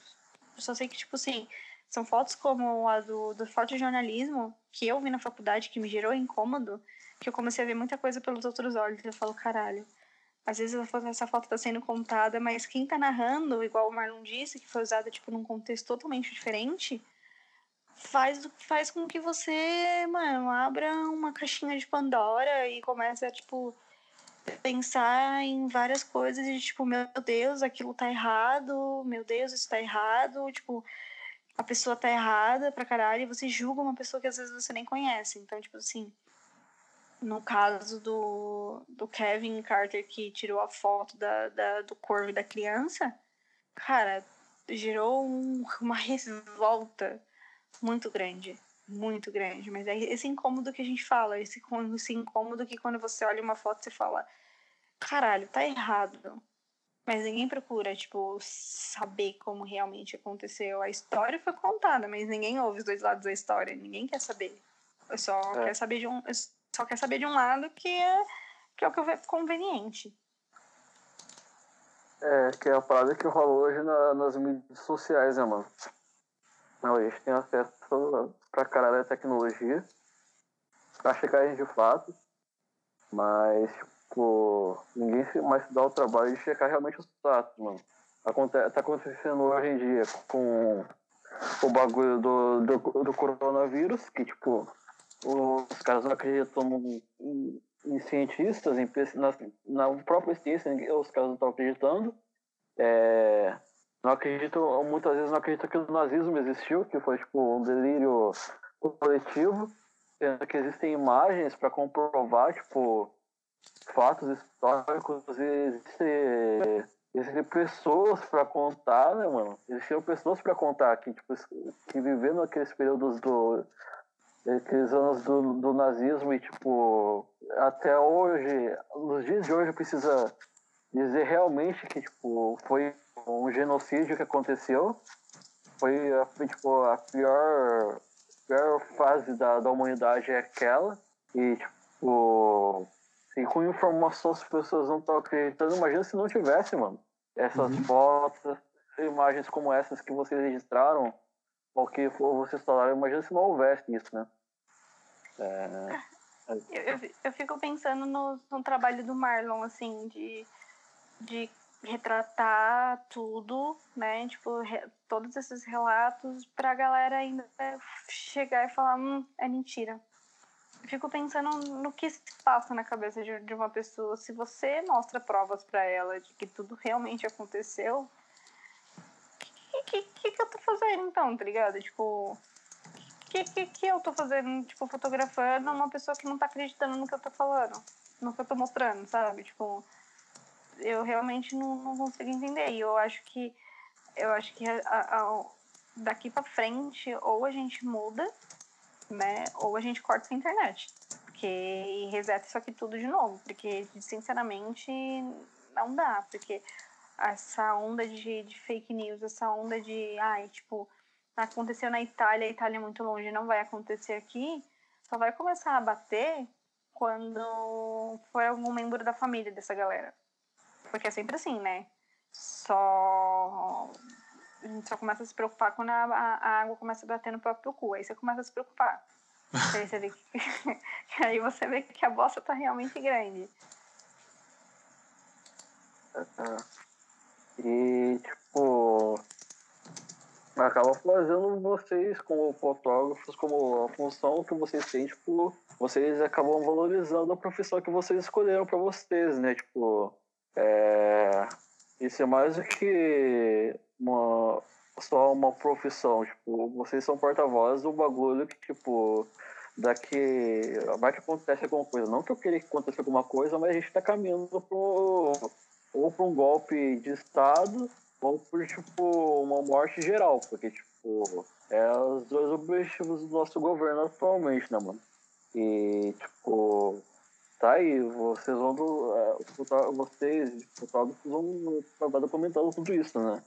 Só sei que, tipo assim, são fotos como a do, do fotojornalismo que eu vi na faculdade, que me gerou incômodo, que eu comecei a ver muita coisa pelos outros olhos. Eu falo, caralho. Às vezes essa foto tá sendo contada, mas quem tá narrando, igual o Marlon disse, que foi usada tipo num contexto totalmente diferente, faz faz com que você, mano, abra uma caixinha de Pandora e comece a tipo pensar em várias coisas de tipo, meu Deus, aquilo tá errado, meu Deus, isso tá errado, tipo, a pessoa tá errada pra caralho e você julga uma pessoa que às vezes você nem conhece. Então, tipo assim, no caso do, do Kevin Carter que tirou a foto da, da do corvo da criança, cara, gerou um, uma revolta muito grande. Muito grande. Mas é esse incômodo que a gente fala, esse, esse incômodo que quando você olha uma foto você fala, caralho, tá errado. Mas ninguém procura, tipo, saber como realmente aconteceu. A história foi contada, mas ninguém ouve os dois lados da história. Ninguém quer saber. Eu só é. quer saber de um. Só quer saber de um lado que é, que é o que vejo conveniente. É, que é a parada que rola hoje na, nas mídias sociais, né, mano? Não, a gente tem acesso pra caralho à tecnologia, pra checagem de fato, mas, tipo, ninguém mais se dá o trabalho de checar realmente os fatos, mano. Aconte tá acontecendo hoje em dia com o bagulho do, do, do coronavírus, que, tipo, os caras não acreditam em, em cientistas, em, na, na própria ciência, os caras não estão acreditando. É, não acreditam, muitas vezes não acreditam que o nazismo existiu, que foi tipo um delírio coletivo, sendo que existem imagens para comprovar, tipo, fatos históricos, existem, existem pessoas para contar, né, mano? Existiam pessoas para contar que, tipo, que vivendo aqueles períodos do aqueles anos do, do nazismo e, tipo, até hoje, nos dias de hoje, precisa dizer realmente que, tipo, foi um genocídio que aconteceu. Foi, a, tipo, a pior, pior fase da, da humanidade é aquela. E, tipo, e com informação as pessoas não estão acreditando. Imagina se não tivesse, mano, essas uhum. fotos, imagens como essas que vocês registraram, ou que vocês falaram. Imagina se não houvesse isso, né? É... Eu, eu, eu, fico pensando no, no trabalho do Marlon, assim, de, de retratar tudo, né? Tipo, re, todos esses relatos pra galera ainda chegar e falar, hum, é mentira. Fico pensando no que se passa na cabeça de, de uma pessoa. Se você mostra provas para ela de que tudo realmente aconteceu, que, que, que eu tô fazendo então, tá ligado? Tipo, o que, que, que eu tô fazendo, tipo, fotografando uma pessoa que não tá acreditando no que eu tô falando, no que eu tô mostrando, sabe? Tipo, eu realmente não, não consigo entender. E eu acho que eu acho que a, a, daqui para frente ou a gente muda, né? Ou a gente corta a internet. Porque e reseta isso aqui tudo de novo. Porque, sinceramente, não dá. Porque essa onda de, de fake news, essa onda de, ai, tipo, aconteceu na Itália, a Itália é muito longe, não vai acontecer aqui, só vai começar a bater quando for algum membro da família dessa galera. Porque é sempre assim, né? Só. A gente só começa a se preocupar quando a, a água começa a bater no próprio cu. Aí você começa a se preocupar. aí você vê que, aí você vê que a bosta tá realmente grande. E, tipo, acaba fazendo vocês, como fotógrafos, como a função que vocês têm, tipo, vocês acabam valorizando a profissão que vocês escolheram para vocês, né? Tipo, é, isso é mais do que uma, só uma profissão. Tipo, vocês são porta-voz do bagulho que, tipo, daqui. Vai que acontece alguma coisa. Não que eu queria que acontecesse alguma coisa, mas a gente está caminhando pro, ou para um golpe de Estado ou por, tipo, uma morte geral. Porque, tipo, é os dois objetivos do nosso governo atualmente, né, mano? E, tipo tá aí, vocês vão uh, vocês, fotógrafos, vão acabar documentando tudo isso, né?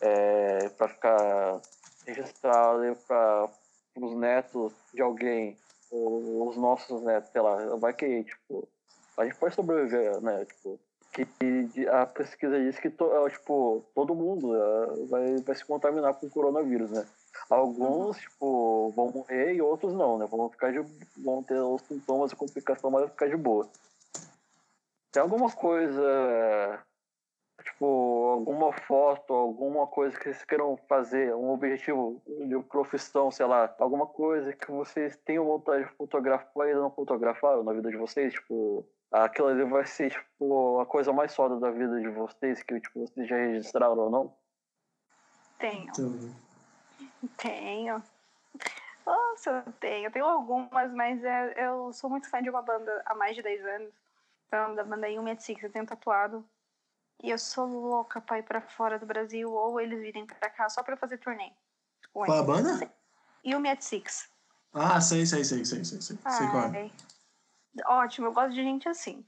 É, para ficar registrado para os netos de alguém, ou os nossos netos, sei lá, vai que, tipo, a gente pode sobreviver, né? Tipo, que a pesquisa diz que to, é, tipo, todo mundo uh, vai, vai se contaminar com o coronavírus, né? Alguns, tipo, vão morrer e outros não, né? Vão ficar de. vão ter os sintomas e complicação, mas vão ficar de boa. Tem alguma coisa. Tipo, alguma foto, alguma coisa que vocês queiram fazer, um objetivo de profissão, sei lá, alguma coisa que vocês tenham vontade de fotografar e ainda não fotografaram na vida de vocês, tipo, aquilo ali vai ser, tipo, a coisa mais foda da vida de vocês, que, tipo, vocês já registraram ou não? Tenho. Então... Tenho. Nossa, eu tenho. Eu tenho algumas, mas é, eu sou muito fã de uma banda há mais de 10 anos. Então, da banda Yumi Six, eu tenho tatuado. E eu sou louca pra ir pra fora do Brasil ou eles virem pra cá só pra fazer turnê. Qual a banda? Yumi Six. Ah, sei, sei, sei, sei, sei, sei. sei qual é. Ótimo, eu gosto de gente assim.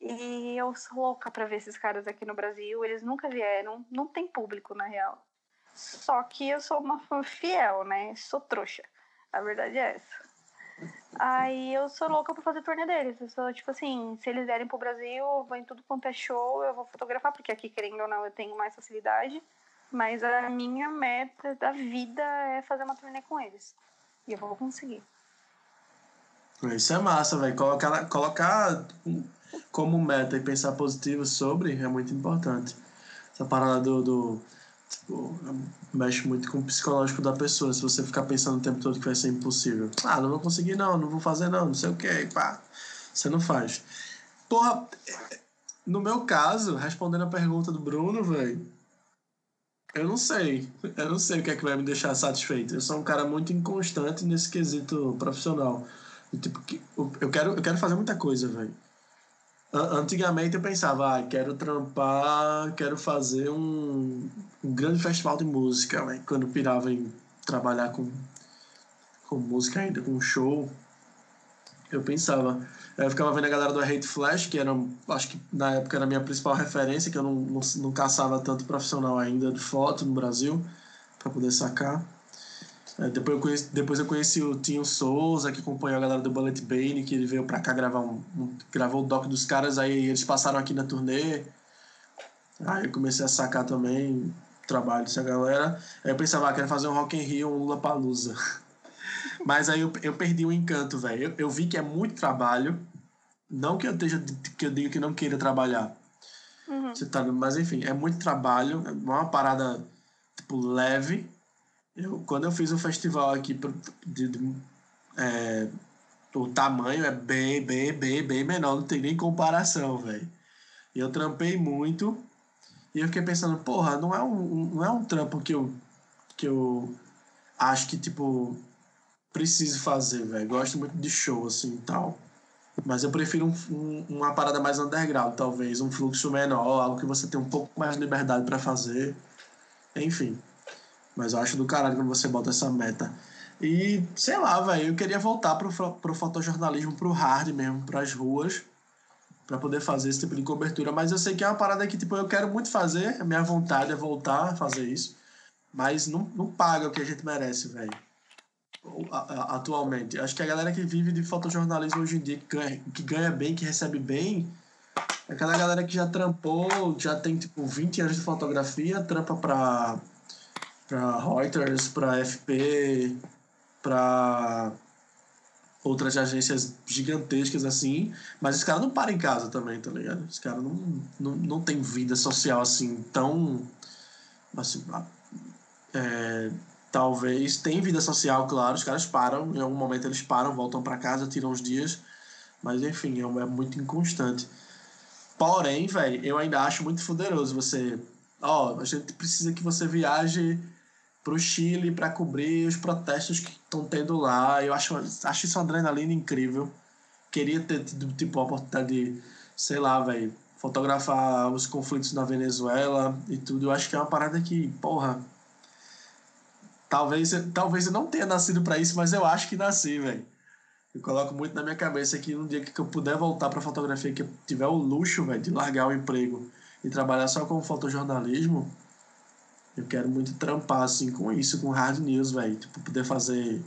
E eu sou louca pra ver esses caras aqui no Brasil. Eles nunca vieram, não tem público, na real. Só que eu sou uma fã fiel, né? Sou trouxa. A verdade é essa. Aí eu sou louca pra fazer turnê deles. Eu sou tipo assim, se eles vierem pro Brasil, eu vou em tudo quanto é show, eu vou fotografar, porque aqui, querendo ou não, eu tenho mais facilidade. Mas a minha meta da vida é fazer uma turnê com eles. E eu vou conseguir. Isso é massa, velho. Colocar, colocar como meta e pensar positivo sobre é muito importante. Essa parada do, do Tipo, mexe muito com o psicológico da pessoa. Se você ficar pensando o tempo todo que vai ser impossível. Ah, não vou conseguir não, não vou fazer não, não sei o que, pá. Você não faz. Porra, no meu caso, respondendo a pergunta do Bruno, velho, eu não sei. Eu não sei o que é que vai me deixar satisfeito. Eu sou um cara muito inconstante nesse quesito profissional. tipo, eu quero, eu quero fazer muita coisa, velho. Antigamente eu pensava, ah, quero trampar, quero fazer um, um grande festival de música, véio. quando eu pirava em trabalhar com, com música ainda, com show, eu pensava. Eu ficava vendo a galera do Hate Flash, que era, acho que na época era a minha principal referência, que eu não, não, não caçava tanto profissional ainda de foto no Brasil, para poder sacar. É, depois, eu conheci, depois eu conheci o Tinho Souza, que acompanhou a galera do Bullet Bane, que ele veio pra cá gravar um, um, gravou o doc dos caras, aí eles passaram aqui na turnê. Aí eu comecei a sacar também trabalho dessa galera. Aí eu pensava, ah, quero fazer um Rock in Rio, um Lula Palusa. Mas aí eu, eu perdi o encanto, velho. Eu, eu vi que é muito trabalho. Não que eu esteja que eu diga que não queira trabalhar. Uhum. Você tá, mas enfim, é muito trabalho, é uma parada tipo leve eu, quando eu fiz o um festival aqui, de, de, é, o tamanho é bem, bem, bem, bem menor, não tem nem comparação, velho. E eu trampei muito, E eu fiquei pensando, porra, não é um, não é um trampo que eu, que eu acho que, tipo, preciso fazer, velho. Gosto muito de show, assim, e tal. Mas eu prefiro um, um, uma parada mais underground, talvez. Um fluxo menor, algo que você tem um pouco mais de liberdade para fazer. Enfim. Mas eu acho do caralho quando você bota essa meta. E, sei lá, velho, eu queria voltar pro, pro fotojornalismo, pro hard mesmo, pras ruas, para poder fazer esse tipo de cobertura. Mas eu sei que é uma parada que, tipo, eu quero muito fazer, a minha vontade é voltar a fazer isso. Mas não, não paga o que a gente merece, velho. Atualmente. Acho que a galera que vive de fotojornalismo hoje em dia, que ganha, que ganha bem, que recebe bem, é aquela galera que já trampou, já tem, tipo, 20 anos de fotografia, trampa pra, pra Reuters, pra FP, para outras agências gigantescas assim, mas os caras não param em casa também, tá ligado? Os caras não, não, não tem vida social assim tão. Assim, é, talvez tem vida social, claro, os caras param, em algum momento eles param, voltam para casa, tiram os dias, mas enfim, é, é muito inconstante. Porém, velho, eu ainda acho muito poderoso você. Ó, a gente precisa que você viaje para o Chile para cobrir os protestos que estão tendo lá. Eu acho, acho isso uma adrenalina incrível. Queria ter tido tipo, a oportunidade de, sei lá, velho, fotografar os conflitos na Venezuela e tudo. Eu acho que é uma parada que, porra. Talvez, talvez eu não tenha nascido para isso, mas eu acho que nasci, velho. Eu coloco muito na minha cabeça que um dia que eu puder voltar para fotografia, que eu tiver o luxo, velho, de largar o emprego e trabalhar só com fotojornalismo, eu quero muito trampar assim com isso, com hard news, velho. Tipo, poder fazer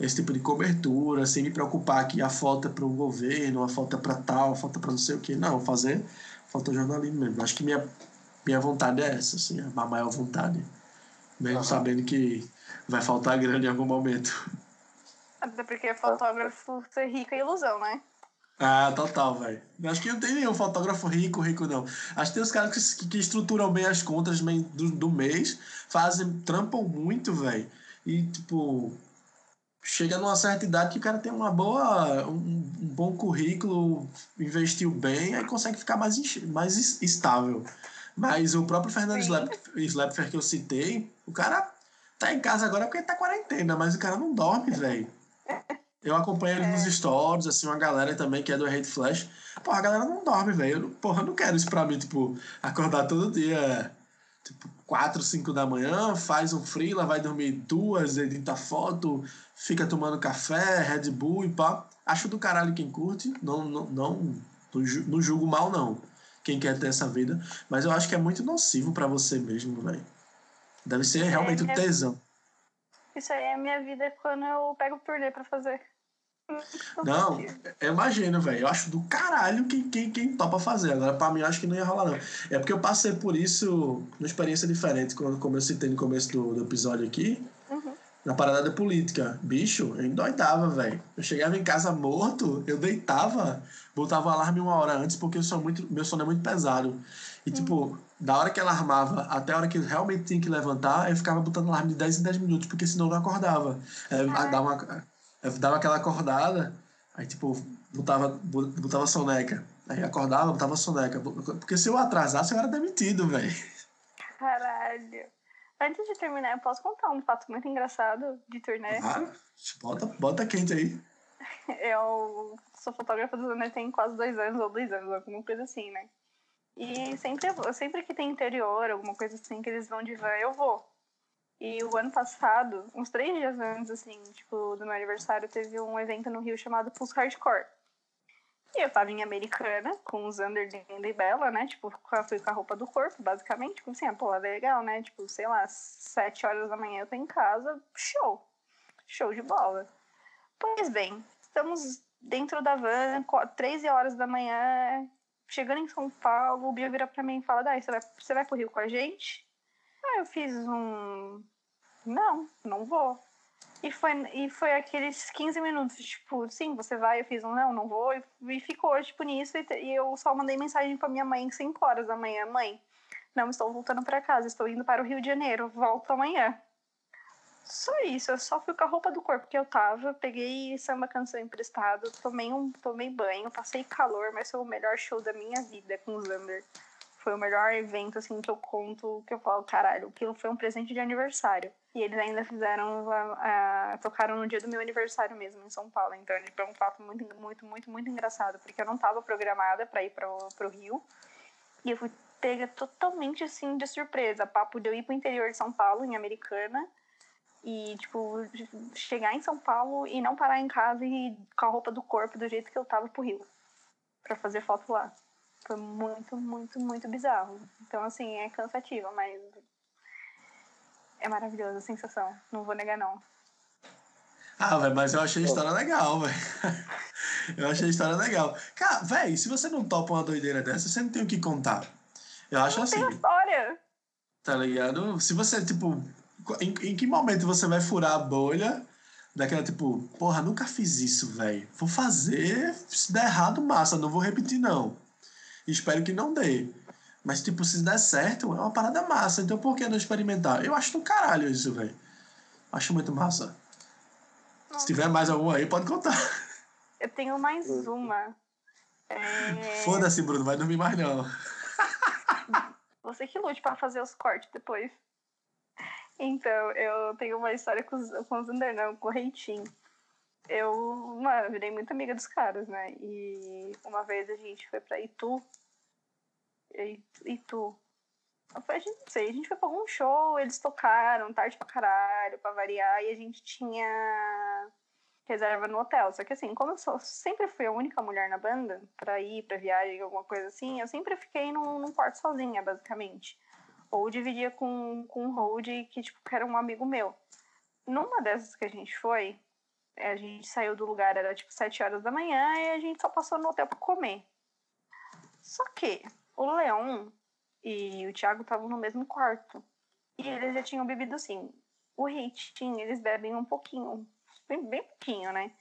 esse tipo de cobertura, sem me preocupar que a foto é para o governo, a foto é para tal, a foto é para não sei o que. Não, fazer fotojornalismo mesmo. Acho que minha, minha vontade é essa, assim, a maior vontade. Mesmo uhum. sabendo que vai faltar grana em algum momento. Até porque fotógrafo ser rico é ilusão, né? Ah, total, velho. Acho que não tem nenhum fotógrafo rico, rico não. Acho que tem os caras que, que estruturam bem as contas do, do mês, fazem, trampam muito, velho. E, tipo, chega numa certa idade que o cara tem uma boa, um, um bom currículo, investiu bem, aí consegue ficar mais, mais estável. Mas o próprio Fernando Slapfer que eu citei, o cara tá em casa agora porque tá quarentena, mas o cara não dorme, velho. Eu acompanho ele é. nos stories, assim, uma galera também que é do Hate Flash. Porra, a galera não dorme, velho. Porra, eu não quero isso pra mim, tipo, acordar todo dia, tipo, 4, 5 da manhã, faz um freela, vai dormir duas, edita foto, fica tomando café, Red Bull e pá. Acho do caralho quem curte, não, não, não, não julgo mal, não. Quem quer ter essa vida. Mas eu acho que é muito nocivo para você mesmo, velho. Deve ser é, realmente um é tesão. Isso aí é a minha vida quando eu pego o turnê pra fazer. Não, eu imagino, velho. Eu acho do caralho quem, quem, quem topa fazer. Agora, pra mim, eu acho que não ia rolar, não. É porque eu passei por isso numa experiência diferente, quando, como eu citei no começo do, do episódio aqui, uhum. na parada da política. Bicho, eu endoidava, velho. Eu chegava em casa morto, eu deitava, botava o alarme uma hora antes, porque eu sou muito, meu sono é muito pesado. E, tipo, uhum. Da hora que ela armava até a hora que realmente tinha que levantar, eu ficava botando alarme de 10 em 10 minutos, porque senão eu não acordava. É, dava uma eu dava aquela acordada, aí tipo, botava, botava soneca. Aí acordava, botava soneca. Porque se eu atrasasse, eu era demitido, velho. Caralho. Antes de terminar, eu posso contar um fato muito engraçado de turnê? Ah, bota, bota quente aí. Eu sou fotógrafa do turnê tem quase dois anos, ou dois anos, alguma coisa assim, né? E sempre, sempre que tem interior, alguma coisa assim, que eles vão de van, eu vou. E o ano passado, uns três dias antes, assim, tipo, do meu aniversário, teve um evento no Rio chamado Pulse Hardcore. E eu tava em Americana, com os Under linda e bela, né? Tipo, fui com a roupa do corpo, basicamente. Tipo assim, ah, pô, é legal, né? Tipo, sei lá, sete horas da manhã eu tô em casa, show. Show de bola. Pois bem, estamos dentro da van, 13 horas da manhã, chegando em São Paulo, o Bia vira pra mim e fala, Dai, você vai, você vai pro Rio com a gente? Ah, eu fiz um. Não, não vou. E foi, e foi aqueles 15 minutos, tipo, sim, você vai, eu fiz um não, não vou, e, e ficou, tipo, nisso, e, e, eu só mandei mensagem pra minha mãe 5 horas da manhã, mãe, não estou voltando para casa, estou indo para o Rio de Janeiro, volto amanhã. Só isso, eu só fui com a roupa do corpo que eu tava, peguei samba canção emprestado, tomei um tomei banho, passei calor, mas foi o melhor show da minha vida com o Zander foi o melhor evento, assim, que eu conto, que eu falo, caralho, aquilo foi um presente de aniversário. E eles ainda fizeram, uh, tocaram no dia do meu aniversário mesmo, em São Paulo. Então, foi um fato muito, muito, muito, muito engraçado, porque eu não estava programada para ir para o Rio. E eu fui pega totalmente, assim, de surpresa. Papo de eu ir pro interior de São Paulo, em Americana, e, tipo, chegar em São Paulo e não parar em casa e com a roupa do corpo do jeito que eu tava pro Rio, para fazer foto lá. Foi muito, muito, muito bizarro. Então, assim, é cansativo, mas é maravilhosa a sensação. Não vou negar, não. Ah, velho, mas eu achei a história legal, velho. eu achei a história legal. Cara, velho, se você não topa uma doideira dessa, você não tem o que contar. Eu acho não assim. Tem história. Tá ligado? Se você, tipo. Em, em que momento você vai furar a bolha daquela, tipo, porra, nunca fiz isso, velho. Vou fazer, se der errado, massa, não vou repetir, não. Espero que não dê. Mas, tipo, se der certo, é uma parada massa. Então por que não experimentar? Eu acho do caralho isso, velho. Acho muito massa. Se tiver mais alguma aí, pode contar. Eu tenho mais uma. É... Foda-se, Bruno, vai dormir mais não. Você que lute para fazer os cortes depois. Então, eu tenho uma história com os, com os Undernão, com o Reitinho. Eu, mano, virei muito amiga dos caras, né? E uma vez a gente foi pra Itu. Itu. A gente, não sei, a gente foi pra algum show, eles tocaram tarde pra caralho, pra variar, e a gente tinha reserva no hotel. Só que assim, como eu sou, sempre fui a única mulher na banda, pra ir pra viagem, alguma coisa assim, eu sempre fiquei num, num quarto sozinha, basicamente. Ou dividia com, com um hold que, tipo, que era um amigo meu. Numa dessas que a gente foi, a gente saiu do lugar, era tipo 7 horas da manhã, e a gente só passou no hotel pra comer. Só que o Leão e o Thiago estavam no mesmo quarto. E eles já tinham bebido assim. O Reitinho, eles bebem um pouquinho, bem, bem pouquinho, né?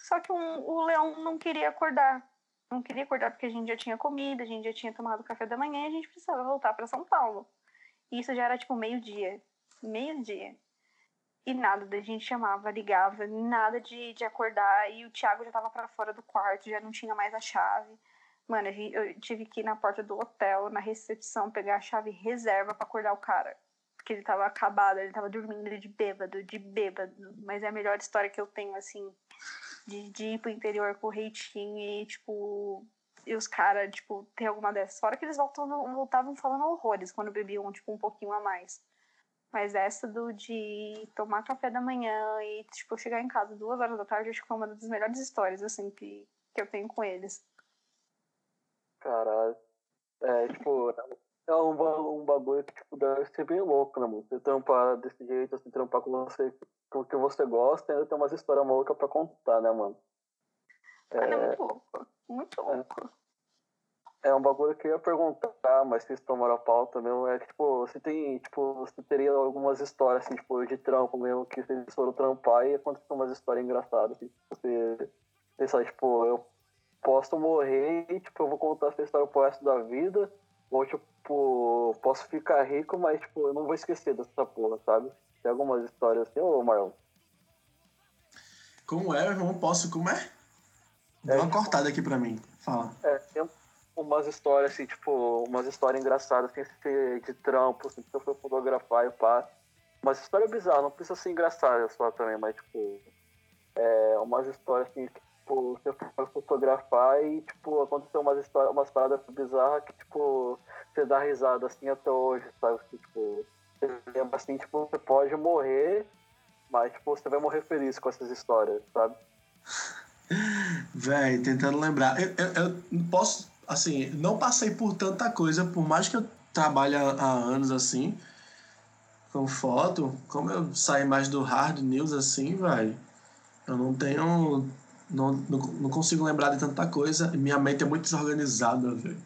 Só que um, o Leão não queria acordar. Não queria acordar porque a gente já tinha comido, a gente já tinha tomado café da manhã e a gente precisava voltar para São Paulo. E isso já era tipo meio-dia. Meio-dia. E nada da gente chamava, ligava, nada de, de acordar. E o Thiago já tava para fora do quarto, já não tinha mais a chave. Mano, eu tive que ir na porta do hotel, na recepção, pegar a chave reserva para acordar o cara. Porque ele tava acabado, ele tava dormindo de bêbado, de bêbado. Mas é a melhor história que eu tenho, assim, de, de ir pro interior com o reitinho e, tipo, e os caras, tipo, tem alguma dessas. Fora que eles voltavam, voltavam falando horrores quando bebiam, tipo, um pouquinho a mais. Mas essa do de tomar café da manhã e, tipo, chegar em casa duas horas da tarde, acho que foi uma das melhores histórias, assim, que, que eu tenho com eles. Caralho. É, tipo, é um, um bagulho que, tipo, deve ser bem louco, né, mano? Você trampar desse jeito, assim, trampar com você, o que você gosta, ainda tem umas histórias malucas pra contar, né, mano? É, é muito louco. Muito louco. É. é um bagulho que eu ia perguntar, mas vocês tomaram a pauta mesmo. É que, tipo, você tem, tipo, você teria algumas histórias, assim, tipo, de trampo mesmo, que vocês foram trampar e aconteceu umas histórias engraçadas, assim. Você, pensar, tipo, eu posso morrer e, tipo, eu vou contar essa história pro resto da vida, ou, tipo, posso ficar rico, mas, tipo, eu não vou esquecer dessa porra, sabe? Tem algumas histórias assim, ô Marlon? Como é, irmão? Posso, como é? Dá é, uma tipo, cortada aqui pra mim. Fala. É, tem umas histórias, assim, tipo, umas histórias engraçadas, assim, de trampo, assim, que eu fui fotografar e pá. Umas histórias bizarras, não precisa ser engraçada só também, mas, tipo, é, umas histórias, assim, que, tipo, você foi fotografar e, tipo, aconteceu umas histórias, umas paradas bizarras que, tipo, você dá risada, assim, até hoje, sabe? Que, tipo, lembra, assim, tipo, você pode morrer, mas, tipo, você vai morrer feliz com essas histórias, sabe? Véi, tentando lembrar. Eu, eu, eu, posso, assim, não passei por tanta coisa, por mais que eu trabalhe há, anos, assim, com foto, como eu saí mais do hard news, assim, velho, eu não tenho não, não, não, consigo lembrar de tanta coisa. Minha mente é muito desorganizada, velho.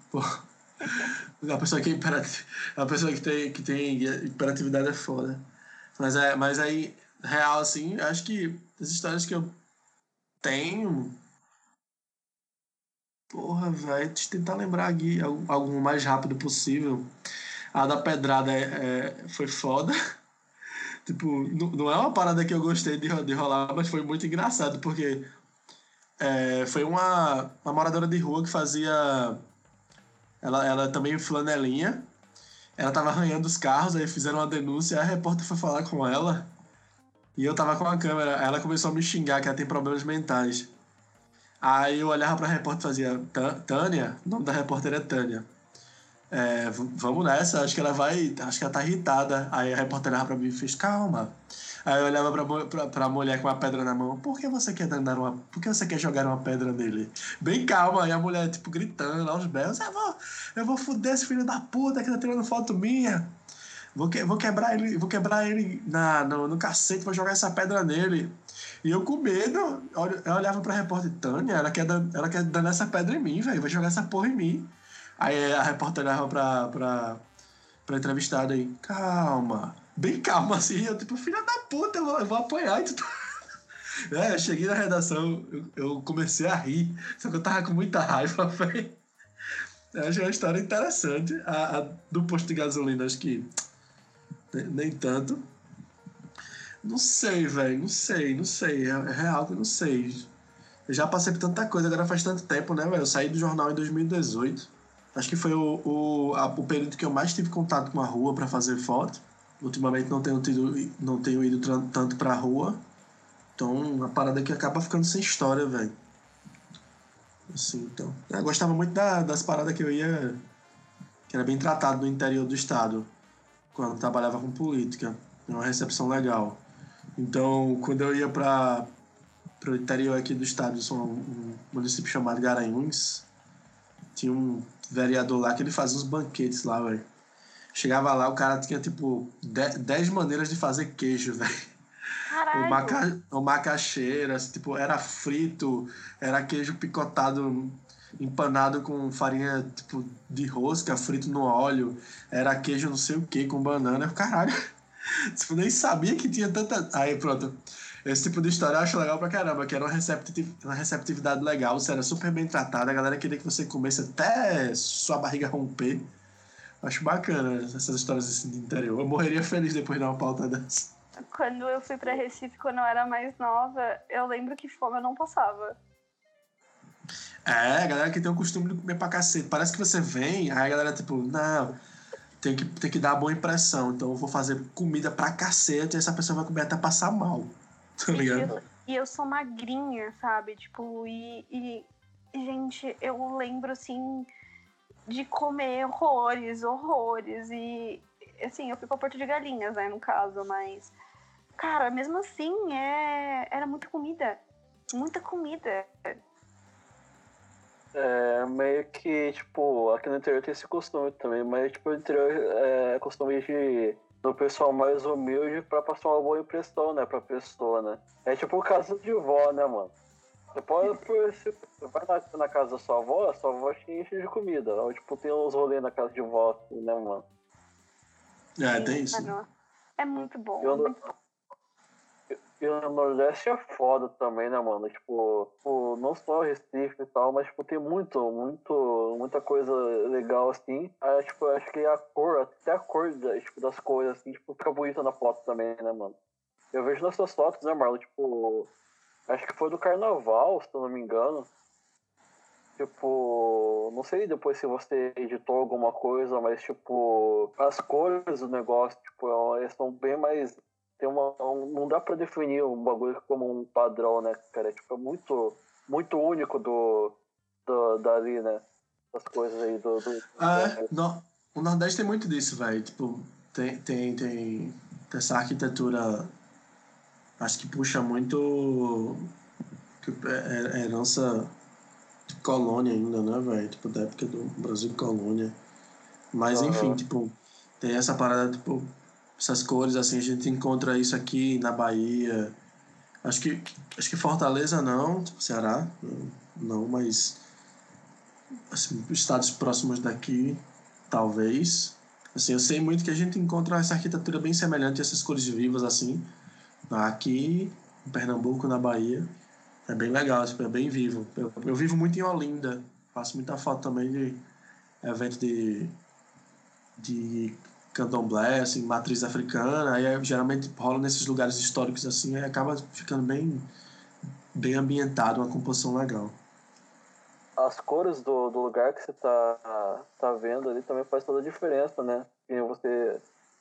A pessoa que a pessoa que tem, que tem hiperatividade é foda. Mas, é, mas aí, real, assim, acho que as histórias que eu tenho. Porra, velho, tentar lembrar aqui algo mais rápido possível. A da pedrada é, é foi foda. tipo, não, não é uma parada que eu gostei de, de rolar, mas foi muito engraçado, porque é, foi uma, uma moradora de rua que fazia ela, ela também flanelinha. Ela tava arranhando os carros, aí fizeram uma denúncia, a repórter foi falar com ela. E eu tava com a câmera, ela começou a me xingar que ela tem problemas mentais. Aí eu olhava pra repórter e fazia, Tânia, o nome da repórter é Tânia. É, vamos nessa, acho que ela vai, acho que ela tá irritada. Aí a repórter olhava pra mim e fez, calma. Aí eu olhava pra, pra, pra mulher com uma pedra na mão, por que você quer dar uma. Por que você quer jogar uma pedra nele? Bem calma, aí a mulher, tipo, gritando aos belos, eu vou, eu vou fuder esse filho da puta que tá tirando foto minha. Vou, que, vou quebrar ele, vou quebrar ele na, no, no cacete, vou jogar essa pedra nele. E eu com medo, eu olhava pra repórter, Tânia, ela quer, ela quer dar essa pedra em mim, velho, vai jogar essa porra em mim. Aí a repórter olhava pra, pra, pra entrevistada aí, calma, bem calma assim, eu tipo, filha da puta, eu vou, eu vou apanhar tu tá... É, eu cheguei na redação, eu, eu, comecei a rir, só que eu tava com muita raiva, velho. Achei uma história interessante. A, a, do posto de gasolina, acho que nem, nem tanto. Não sei, velho, não sei, não sei. É, é real que eu não sei. Eu já passei por tanta coisa, agora faz tanto tempo, né, velho? Eu saí do jornal em 2018. Acho que foi o, o, a, o período que eu mais tive contato com a rua para fazer foto. Ultimamente não tenho, tido, não tenho ido tanto pra rua. Então, uma parada que acaba ficando sem história, velho. Assim, então. Eu gostava muito da, das paradas que eu ia. que era bem tratado no interior do estado. Quando trabalhava com política. Uma recepção legal. Então, quando eu ia para o interior aqui do estado, um, um município chamado Garanhuns, tinha um vereador lá que ele fazia uns banquetes lá, velho. Chegava lá, o cara tinha tipo 10 maneiras de fazer queijo, velho. O, maca, o macaxeira, assim, tipo, era frito, era queijo picotado, empanado com farinha tipo de rosca, frito no óleo, era queijo não sei o que, com banana. Caralho, tipo, nem sabia que tinha tanta. Aí pronto. Esse tipo de história eu acho legal pra caramba, que era uma, receptiv uma receptividade legal, você era super bem tratado, a galera queria que você comesse até sua barriga romper. Acho bacana essas histórias assim de interior. Eu morreria feliz depois de dar uma pauta dessa. Quando eu fui pra Recife, quando eu era mais nova, eu lembro que fome eu não passava. É, a galera que tem o costume de comer pra cacete. Parece que você vem, aí a galera, tipo, não, tem que, tem que dar uma boa impressão. Então eu vou fazer comida pra cacete e essa pessoa vai comer até passar mal. Tá ligado? E eu, sou magrinha, sabe? Tipo, e, e, gente, eu lembro assim de comer horrores, horrores. E assim, eu fui pra Porto de Galinhas, né, no caso, mas. Cara, mesmo assim, é... era muita comida. Muita comida. É, meio que, tipo, aqui no interior tem esse costume também, mas, tipo, no interior é costume de do pessoal mais humilde pra passar uma boa impressão, né, pra pessoa, né? É tipo o caso de vó, né, mano? Você pode, você vai na, na casa da sua avó, a sua avó te enche de comida. Ou, tipo, tem uns rolês na casa de vó, assim, né, mano? É, tem isso. É muito bom. Eu, é muito bom. E o Nordeste é foda também, né, mano? Tipo, tipo, não só Recife e tal, mas, tipo, tem muito, muito, muita coisa legal, assim. Aí, tipo, acho que a cor, até a cor tipo, das cores, assim, tipo, fica bonita na foto também, né, mano? Eu vejo nas suas fotos, né, Marlon? Tipo, acho que foi do carnaval, se eu não me engano. Tipo, não sei depois se você editou alguma coisa, mas, tipo, as cores do negócio, tipo, elas são bem mais tem uma. Não dá pra definir um bagulho como um padrão, né, cara? Tipo, é muito, muito único do, do dali, né? Das coisas aí do. do ah, é. No, o Nordeste tem muito disso, velho. Tipo, tem, tem, tem essa arquitetura. Acho que puxa muito. É, é herança de colônia ainda, né, velho? Tipo, da época do Brasil colônia. Mas, uhum. enfim, tipo, tem essa parada, tipo, essas cores, assim, a gente encontra isso aqui na Bahia. Acho que, acho que Fortaleza não, tipo Ceará, não, mas assim, estados próximos daqui, talvez. Assim, eu sei muito que a gente encontra essa arquitetura bem semelhante, essas cores vivas, assim, aqui em Pernambuco, na Bahia. É bem legal, tipo, é bem vivo. Eu, eu vivo muito em Olinda, faço muita foto também de evento de, de candomblé, assim, matriz africana, aí é, geralmente rola nesses lugares históricos assim, aí acaba ficando bem, bem ambientado, uma composição legal. as cores do, do lugar que você tá, tá vendo ali também faz toda a diferença, né? E você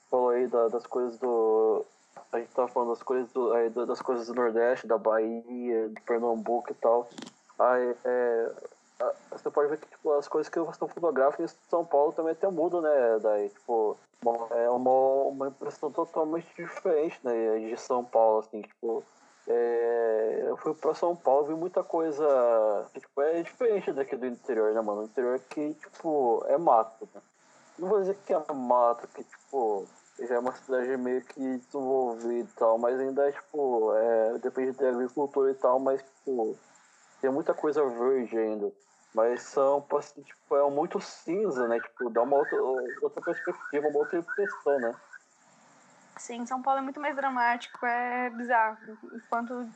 falou aí da, das coisas do. A gente tava falando das coisas do, aí, das coisas do Nordeste, da Bahia, de Pernambuco e tal. Aí, é, você pode ver que tipo, as coisas que você fotografa em São Paulo também até mudam, né? Daí, tipo, é uma, uma impressão totalmente diferente né, de São Paulo, assim, tipo. É, eu fui pra São Paulo e vi muita coisa. Tipo, é diferente daqui do interior, né, mano? O interior que, tipo, é mato. Né? Não vou dizer que é mato, que, tipo, já é uma cidade meio que desenvolvida e tal, mas ainda é, tipo, é, depende da agricultura e tal, mas, tipo, tem muita coisa verde ainda. Mas são, tipo, é muito cinza, né? Tipo, dá uma outra, outra perspectiva, uma outra impressão, né? Sim, São Paulo é muito mais dramático, é bizarro. Enquanto.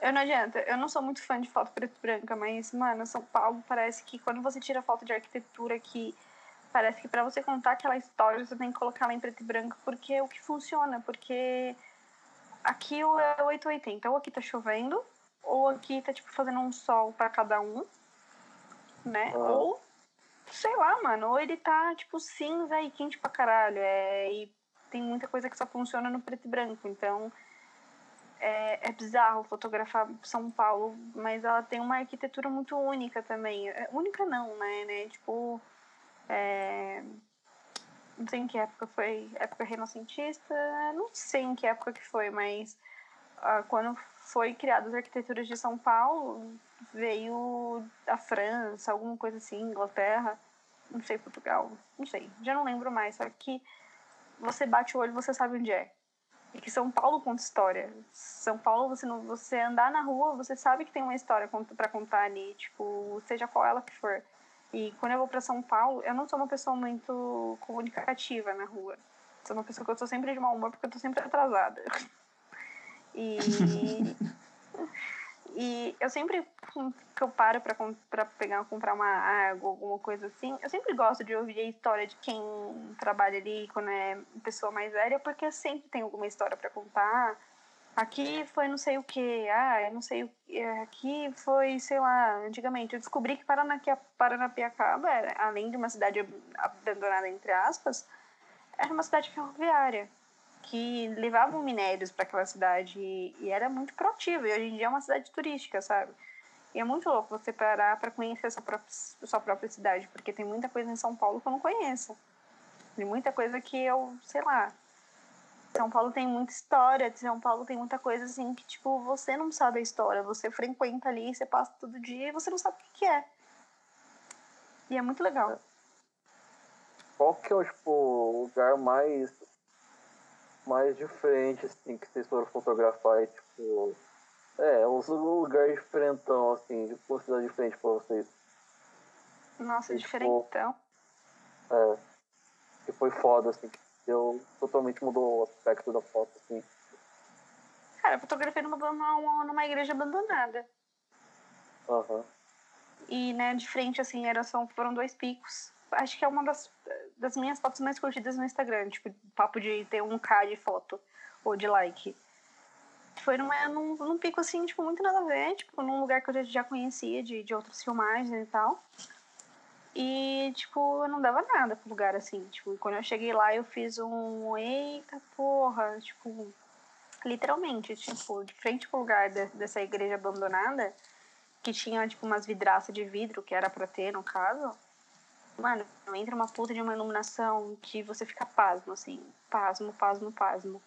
Eu não adianta, eu não sou muito fã de foto preto e branca, mas, mano, São Paulo parece que quando você tira foto de arquitetura que parece que para você contar aquela história você tem que colocar ela em preto e branco, porque é o que funciona, porque aquilo é 880, ou aqui tá chovendo, ou aqui tá tipo fazendo um sol para cada um, né? Ah. Ou sei lá, mano, ou ele tá tipo cinza e quente pra caralho, é, e tem muita coisa que só funciona no preto e branco. Então é, é bizarro fotografar São Paulo, mas ela tem uma arquitetura muito única também. É, única não, né? né? Tipo. É, não sei em que época foi, época renascentista, não sei em que época que foi, mas ah, quando foi criadas as arquiteturas de São Paulo, veio da França, alguma coisa assim, Inglaterra, não sei, Portugal, não sei, já não lembro mais, só que você bate o olho você sabe onde é. E que São Paulo conta história. São Paulo, você não, você andar na rua, você sabe que tem uma história para contar ali, tipo, seja qual ela que for. E quando eu vou para São Paulo, eu não sou uma pessoa muito comunicativa na rua. Sou uma pessoa que eu tô sempre de mau humor porque eu tô sempre atrasada. E E eu sempre que eu paro para pegar comprar uma água, alguma coisa assim, eu sempre gosto de ouvir a história de quem trabalha ali quando é pessoa mais velha, porque sempre tem alguma história para contar. Aqui foi não sei o que, ah, eu não sei o que, aqui foi, sei lá, antigamente. Eu descobri que Paranapiacaba, além de uma cidade abandonada, entre aspas, era uma cidade ferroviária que levavam minérios para aquela cidade e, e, era muito proativa. E hoje em dia é uma cidade turística, sabe? E é muito louco você parar para conhecer a sua própria, a sua própria cidade, porque tem muita coisa em São Paulo que eu não conheço. Tem muita coisa que eu, sei lá. São Paulo tem muita história, São Paulo tem muita coisa assim que, tipo, você não sabe a história. Você frequenta ali, você passa todo dia e você não sabe o que é. E é muito legal. Qual que é o, tipo, lugar mais mais diferente, assim, que vocês foram fotografar e, tipo. É, um lugar diferentão, assim, de possibilidade diferente pra vocês. Nossa, e, diferentão. Tipo, é. Que foi foda, assim, que deu, totalmente mudou o aspecto da foto, assim. Cara, eu fotografei numa, numa, numa igreja abandonada. Aham. Uhum. E, né, de frente, assim, era, só, foram dois picos acho que é uma das, das minhas fotos mais curtidas no Instagram. Tipo, papo de ter um K de foto ou de like. Foi numa, num, num pico assim, tipo, muito nada a ver, tipo, num lugar que eu já, conhecia de, de outras filmagens e tal. E, tipo, eu não dava nada pro lugar, assim. Tipo, quando eu cheguei lá, eu fiz um eita porra, tipo, literalmente, tipo, de frente pro lugar de, dessa igreja abandonada, que tinha, tipo, umas vidraças de vidro, que era pra ter, no caso Mano, entra uma puta de uma iluminação que você fica pasmo, assim. Pasmo, pasmo, pasmo.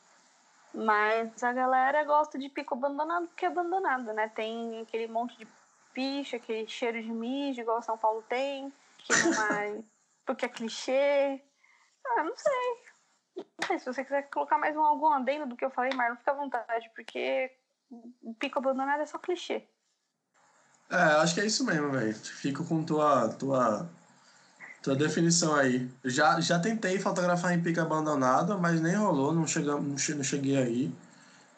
Mas a galera gosta de pico abandonado porque é abandonado, né? Tem aquele monte de picha, aquele cheiro de mijo, igual São Paulo tem, que não é. porque é clichê. Ah, não sei. Não sei, se você quiser colocar mais um algum adendo do que eu falei, Marlon, fica à vontade, porque pico abandonado é só clichê. É, acho que é isso mesmo, velho. Fico com tua, tua tua definição aí. Já, já tentei fotografar em pica abandonada, mas nem rolou, não, chegamos, não cheguei aí.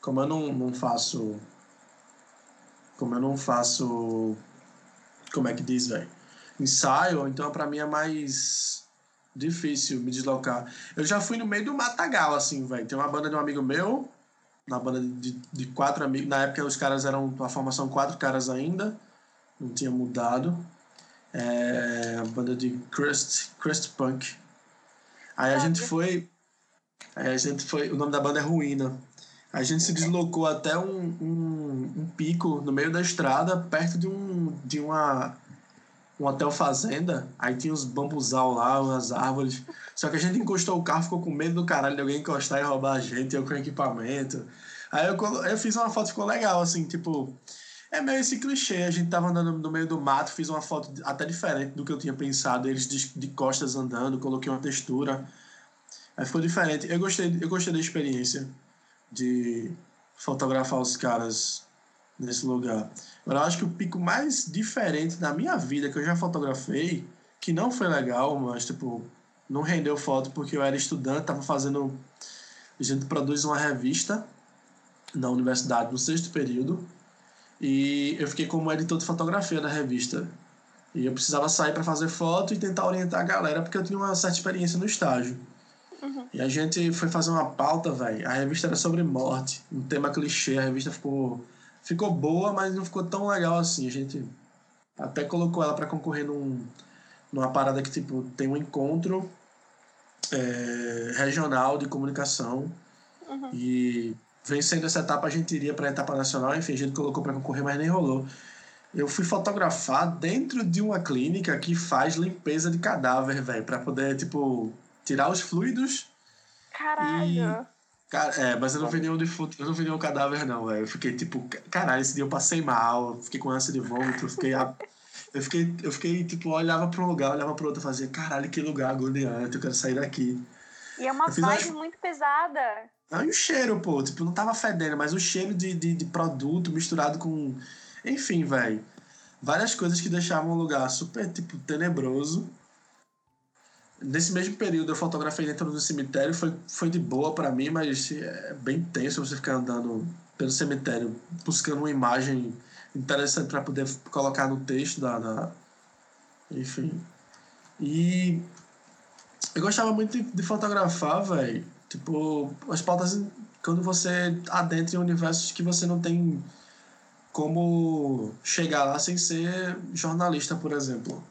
Como eu não, não faço. Como eu não faço. Como é que diz, velho? Ensaio, então para mim é mais difícil me deslocar. Eu já fui no meio do matagal, assim, velho. Tem uma banda de um amigo meu, uma banda de, de quatro amigos. Na época os caras eram a formação quatro caras ainda, não tinha mudado. É, a banda de Crust, Crust Punk. Aí a gente foi. Aí a gente foi. O nome da banda é Ruína. A gente se deslocou até um, um, um pico no meio da estrada, perto de um, de uma um hotel fazenda, aí tinha uns bambuzal lá, umas árvores. Só que a gente encostou o carro, ficou com medo do caralho de alguém encostar e roubar a gente, eu com equipamento. Aí eu, eu fiz uma foto, ficou legal, assim, tipo. É meio esse clichê, a gente tava andando no meio do mato, fiz uma foto até diferente do que eu tinha pensado, eles de, costas andando, coloquei uma textura. Aí ficou diferente. Eu gostei, eu gostei da experiência de fotografar os caras nesse lugar. Agora, eu acho que o pico mais diferente da minha vida que eu já fotografei, que não foi legal, mas, tipo, não rendeu foto porque eu era estudante, tava fazendo. A gente produz uma revista na universidade no sexto período e eu fiquei como editor de fotografia da revista. E eu precisava sair para fazer foto e tentar orientar a galera porque eu tinha uma certa experiência no estágio. Uhum. E a gente foi fazer uma pauta, velho. A revista era sobre morte, um tema clichê. A revista ficou ficou boa, mas não ficou tão legal assim. A gente até colocou ela para concorrer num, numa parada que tipo tem um encontro é, regional de comunicação uhum. e vencendo essa etapa a gente iria para a etapa nacional. Enfim, a gente colocou para concorrer, mas nem rolou. Eu fui fotografar dentro de uma clínica que faz limpeza de cadáver, velho, para poder tipo tirar os fluidos. Caralho. Cara, é, mas eu não vi nenhum defunto, eu não vi nenhum cadáver, não, velho. Eu fiquei tipo, caralho, esse dia eu passei mal, fiquei com ânsia de vômito, eu fiquei. Eu fiquei, eu fiquei, tipo, olhava para um lugar, olhava para outro e fazia, caralho, que lugar agoniante, eu quero sair daqui. E é uma vibe uma... muito pesada. Ah, e o cheiro, pô, tipo, não tava fedendo, mas o cheiro de, de, de produto misturado com. Enfim, velho. Várias coisas que deixavam o lugar super, tipo, tenebroso. Nesse mesmo período eu fotografei dentro do cemitério, foi, foi de boa para mim, mas é bem tenso você ficar andando pelo cemitério buscando uma imagem interessante para poder colocar no texto da, da, enfim. E eu gostava muito de, de fotografar, velho. Tipo, as pautas quando você adentra em universos que você não tem como chegar lá sem ser jornalista, por exemplo.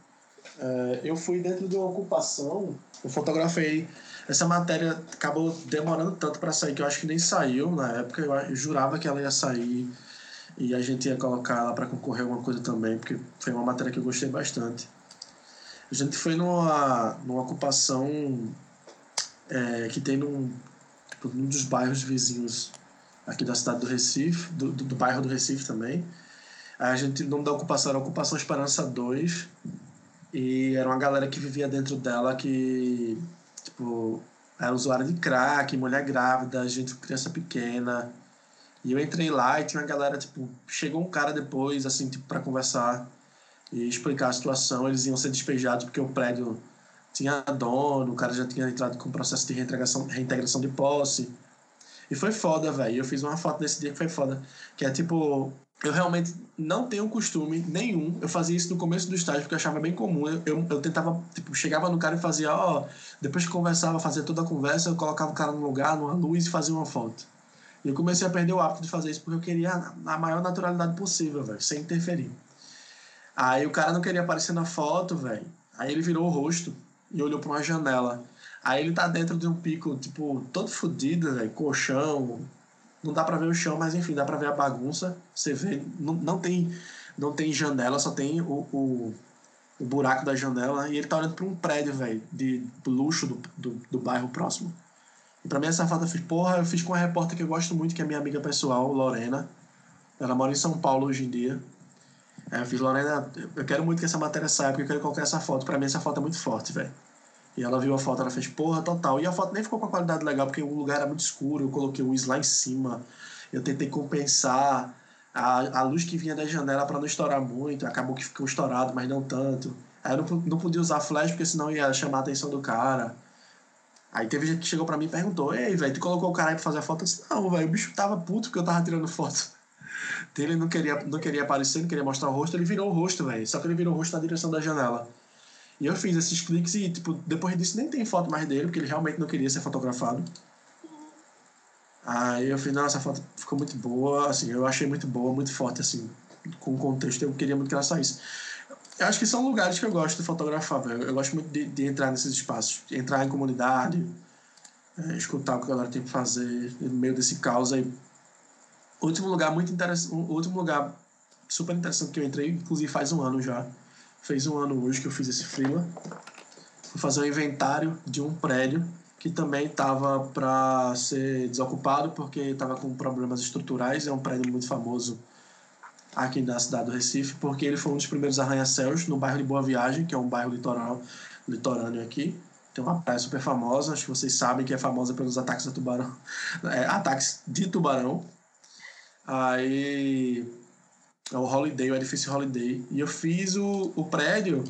É, eu fui dentro de uma ocupação, eu fotografei. Essa matéria acabou demorando tanto para sair que eu acho que nem saiu na época. Eu jurava que ela ia sair e a gente ia colocar ela para concorrer alguma coisa também, porque foi uma matéria que eu gostei bastante. A gente foi numa, numa ocupação é, que tem num, tipo, num dos bairros vizinhos aqui da cidade do Recife, do, do, do bairro do Recife também. A gente, o nome da ocupação era Ocupação Esperança 2, e era uma galera que vivia dentro dela que, tipo, era usuária de crack, mulher grávida, gente criança pequena. E eu entrei lá e tinha uma galera, tipo, chegou um cara depois, assim, tipo, para conversar e explicar a situação. Eles iam ser despejados porque o prédio tinha dono, o cara já tinha entrado com processo de reintegração, reintegração de posse. E foi foda, velho. Eu fiz uma foto nesse dia que foi foda. Que é tipo, eu realmente não tenho costume nenhum. Eu fazia isso no começo do estágio porque eu achava bem comum. Eu, eu, eu tentava, tipo, chegava no cara e fazia, ó, depois que conversava, fazia toda a conversa, eu colocava o cara no lugar, numa luz e fazia uma foto. E eu comecei a perder o hábito de fazer isso porque eu queria a maior naturalidade possível, velho, sem interferir. Aí o cara não queria aparecer na foto, velho. Aí ele virou o rosto e olhou para uma janela. Aí ele tá dentro de um pico, tipo, todo fodido, velho, colchão, não dá para ver o chão, mas enfim, dá para ver a bagunça. Você vê, não, não, tem, não tem janela, só tem o, o, o buraco da janela. E ele tá olhando para um prédio, velho, de luxo do, do, do, bairro próximo. E pra mim essa foto eu fiz, porra, eu fiz com uma repórter que eu gosto muito, que é minha amiga pessoal, Lorena. Ela mora em São Paulo hoje em dia. Aí eu fiz, Lorena, eu quero muito que essa matéria saia, porque eu quero colocar essa foto. Pra mim essa foto é muito forte, velho. E ela viu a foto, ela fez, porra, total. E a foto nem ficou com a qualidade legal, porque o lugar era muito escuro, eu coloquei o lá em cima. Eu tentei compensar a, a luz que vinha da janela para não estourar muito, acabou que ficou estourado, mas não tanto. Aí eu não, não podia usar flash, porque senão ia chamar a atenção do cara. Aí teve gente que chegou pra mim e perguntou: Ei, velho, tu colocou o cara aí pra fazer a foto? Eu disse: Não, velho, o bicho tava puto porque eu tava tirando foto. Ele não queria, não queria aparecer, não queria mostrar o rosto, ele virou o rosto, velho. Só que ele virou o rosto na direção da janela. E eu fiz esses cliques e, tipo, depois disso nem tem foto mais dele, porque ele realmente não queria ser fotografado. Aí eu fiz, nossa, essa foto ficou muito boa, assim, eu achei muito boa, muito forte, assim, com o contexto, eu queria muito que ela saísse. Eu acho que são lugares que eu gosto de fotografar, velho. Eu gosto muito de, de entrar nesses espaços, entrar em comunidade, é, escutar o que a galera tem que fazer no meio desse caos aí. Último lugar muito interessante, último lugar super interessante que eu entrei, inclusive faz um ano já. Fez um ano hoje que eu fiz esse freela. Fui fazer um inventário de um prédio que também estava para ser desocupado porque estava com problemas estruturais. É um prédio muito famoso aqui na cidade do Recife, porque ele foi um dos primeiros arranha-céus no bairro de Boa Viagem, que é um bairro litoral, litorâneo aqui. Tem uma praia super famosa, acho que vocês sabem que é famosa pelos ataques a tubarão, é, ataques de tubarão. Aí é o Holiday, o edifício Holiday. E eu fiz o, o prédio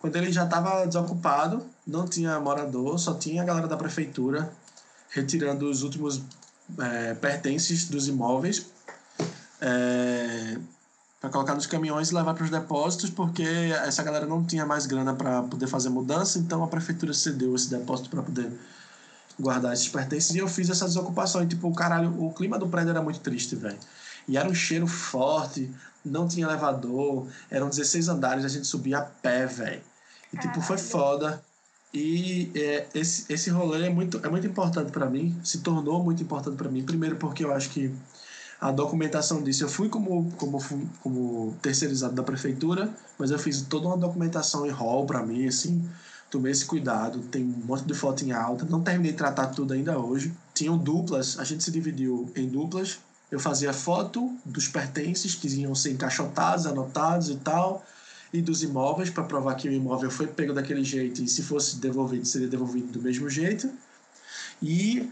quando ele já estava desocupado, não tinha morador, só tinha a galera da prefeitura retirando os últimos é, pertences dos imóveis. É, para colocar nos caminhões e levar para os depósitos, porque essa galera não tinha mais grana para poder fazer mudança, então a prefeitura cedeu esse depósito para poder guardar esses pertences e eu fiz essa desocupação. E tipo, caralho, o clima do prédio era muito triste, velho. E era um cheiro forte, não tinha elevador, eram 16 andares, a gente subia a pé, velho. E tipo, foi foda. E é, esse, esse rolê é muito, é muito importante para mim, se tornou muito importante para mim. Primeiro, porque eu acho que a documentação disso. Eu fui como, como, como terceirizado da prefeitura, mas eu fiz toda uma documentação em rol para mim, assim, tomei esse cuidado, tem um monte de foto em alta, não terminei de tratar tudo ainda hoje. Tinham duplas, a gente se dividiu em duplas. Eu fazia foto dos pertences que iam ser encaixotados, anotados e tal, e dos imóveis para provar que o imóvel foi pego daquele jeito e se fosse devolvido, seria devolvido do mesmo jeito. E